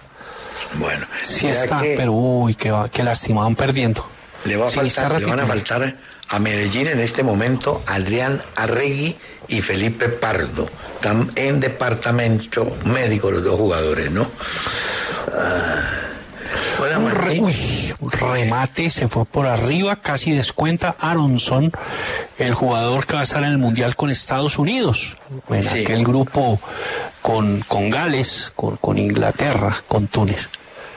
bueno, si mira está, que pero uy, que, va- que lastimaban perdiendo. Le, va a Sinisterra faltar, le van a faltar a Medellín en este momento Adrián Arregui y Felipe Pardo. Están en departamento médico los dos jugadores, ¿no? Ah, hola, uy, un remate, se fue por arriba, casi descuenta Aronson, el jugador que va a estar en el Mundial con Estados Unidos, en Sí. aquel grupo con, con Gales, con, con Inglaterra, con Túnez.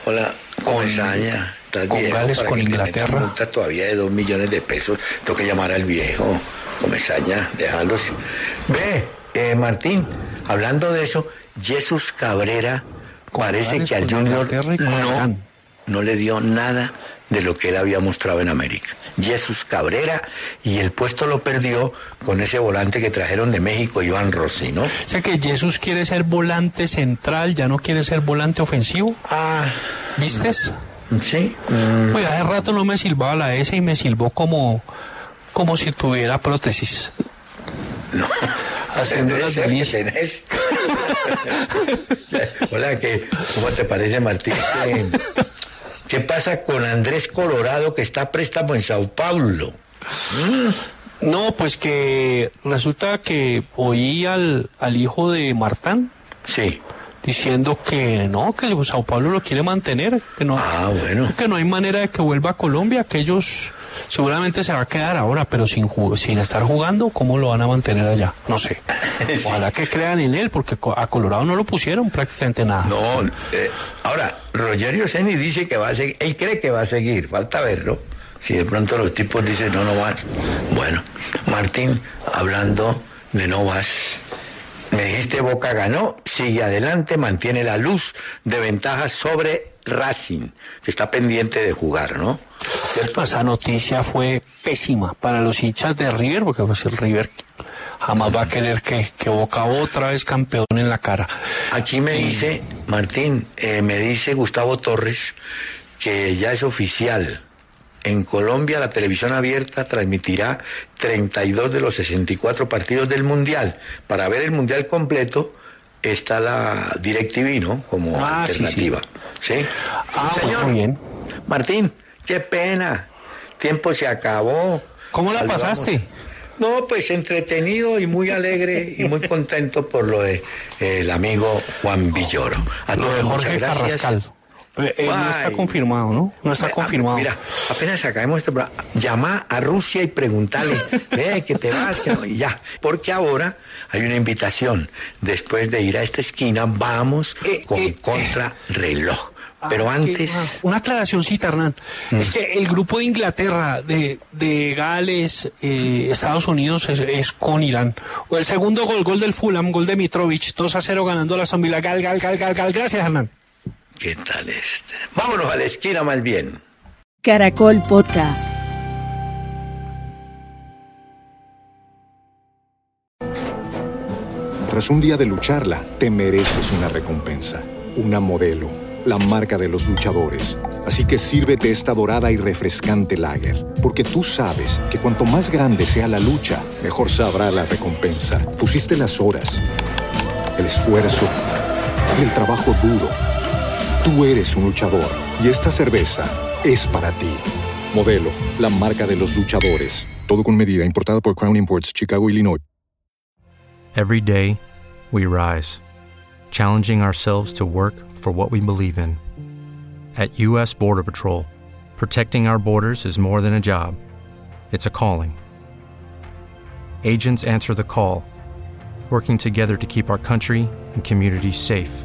Hola, Comesaña. ¿Estás con viejo Gales, para con que te metan Inglaterra. multa todavía de dos millones de pesos. Tengo que llamar al viejo. Comesaña, déjalos. Ve, eh, Martín, hablando de eso, Jesús Cabrera parece Gales, que al Junior no, no le dio nada de lo que él había mostrado en América. Jesús Cabrera y el puesto lo perdió con ese volante que trajeron de México, Iván Rossi, ¿no? O sea que Jesús quiere ser volante central, ya no quiere ser volante ofensivo. Ah, ¿Viste? Sí. Pues hace rato no me silbaba la S y me silbó como, como si tuviera prótesis. No. <laughs> Haciendo las tenés. <laughs> Hola, ¿qué, ¿cómo te parece, Martín? ¿Qué, qué pasa con Andrés Colorado que está a préstamo en Sao Paulo? No, pues que resulta que oí al, al hijo de Martán Sí. Diciendo que no, que el Sao Paulo lo quiere mantener, que no, Ah, bueno. que no hay manera de que vuelva a Colombia, que ellos seguramente se va a quedar ahora, pero sin sin estar jugando, ¿cómo lo van a mantener allá? No sé. <laughs> Ojalá que crean en él, porque a Colorado no lo pusieron prácticamente nada. No, eh, ahora, Rogerio Ceni dice que va a seguir, él cree que va a seguir, falta verlo. Si de pronto los tipos dicen no, no van. Bueno, Martín, hablando de no vas, me dijiste Boca ganó, sigue adelante, mantiene la luz de ventaja sobre Racing, que está pendiente de jugar, ¿no? Esa noticia fue pésima para los hinchas de River, porque pues el River jamás va a querer que, que Boca otra vez campeón en la cara. Aquí me dice, Martín, eh, me dice Gustavo Torres que ya es oficial. En Colombia la televisión abierta transmitirá 32 de los 64 partidos del Mundial. Para ver el Mundial completo está la DirecTV, ¿no? Como Ah, sí, alternativa. ¿Sí? Ah, Señor, muy bien. Martín, qué pena. Tiempo se acabó. ¿Cómo la Saludamos. pasaste? No, pues entretenido y muy alegre y muy contento por lo de eh, el amigo Juan Villoro. A todos de muchas Jorge gracias. Carrascal. Pero, eh, no está confirmado, ¿no? No está confirmado. Mira, apenas acabemos este programa, llama a Rusia y pregúntale, ve <laughs> que te vas, que no", y ya. Porque ahora hay una invitación. Después de ir a esta esquina, vamos Eh, con eh, contrarreloj. Pero Ah, antes, que- ah, una aclaracióncita, Hernán. Mm. Es que el grupo de Inglaterra, de, de Gales, eh, Estados Unidos, es, es con Irán. O el segundo gol, gol del Fulham, gol de Mitrovic, 2 a 0 ganando la Villa. Gal, gal, gal, gal, gal. Gracias, Hernán. ¿Qué tal este? Vámonos a la esquina más bien. Caracol Podcast. Tras un día de lucharla, te mereces una recompensa, una modelo, la marca de los luchadores. Así que sírvete esta dorada y refrescante lager, porque tú sabes que cuanto más grande sea la lucha, mejor sabrá la recompensa. Pusiste las horas, el esfuerzo, el trabajo duro. Tú eres un luchador y esta cerveza es para ti. Modelo, la marca de los luchadores. Todo con medida, importada por Crown Imports, Chicago, Illinois. Every day, we rise, challenging ourselves to work for what we believe in. At U.S. Border Patrol, protecting our borders is more than a job, it's a calling. Agents answer the call, working together to keep our country and communities safe.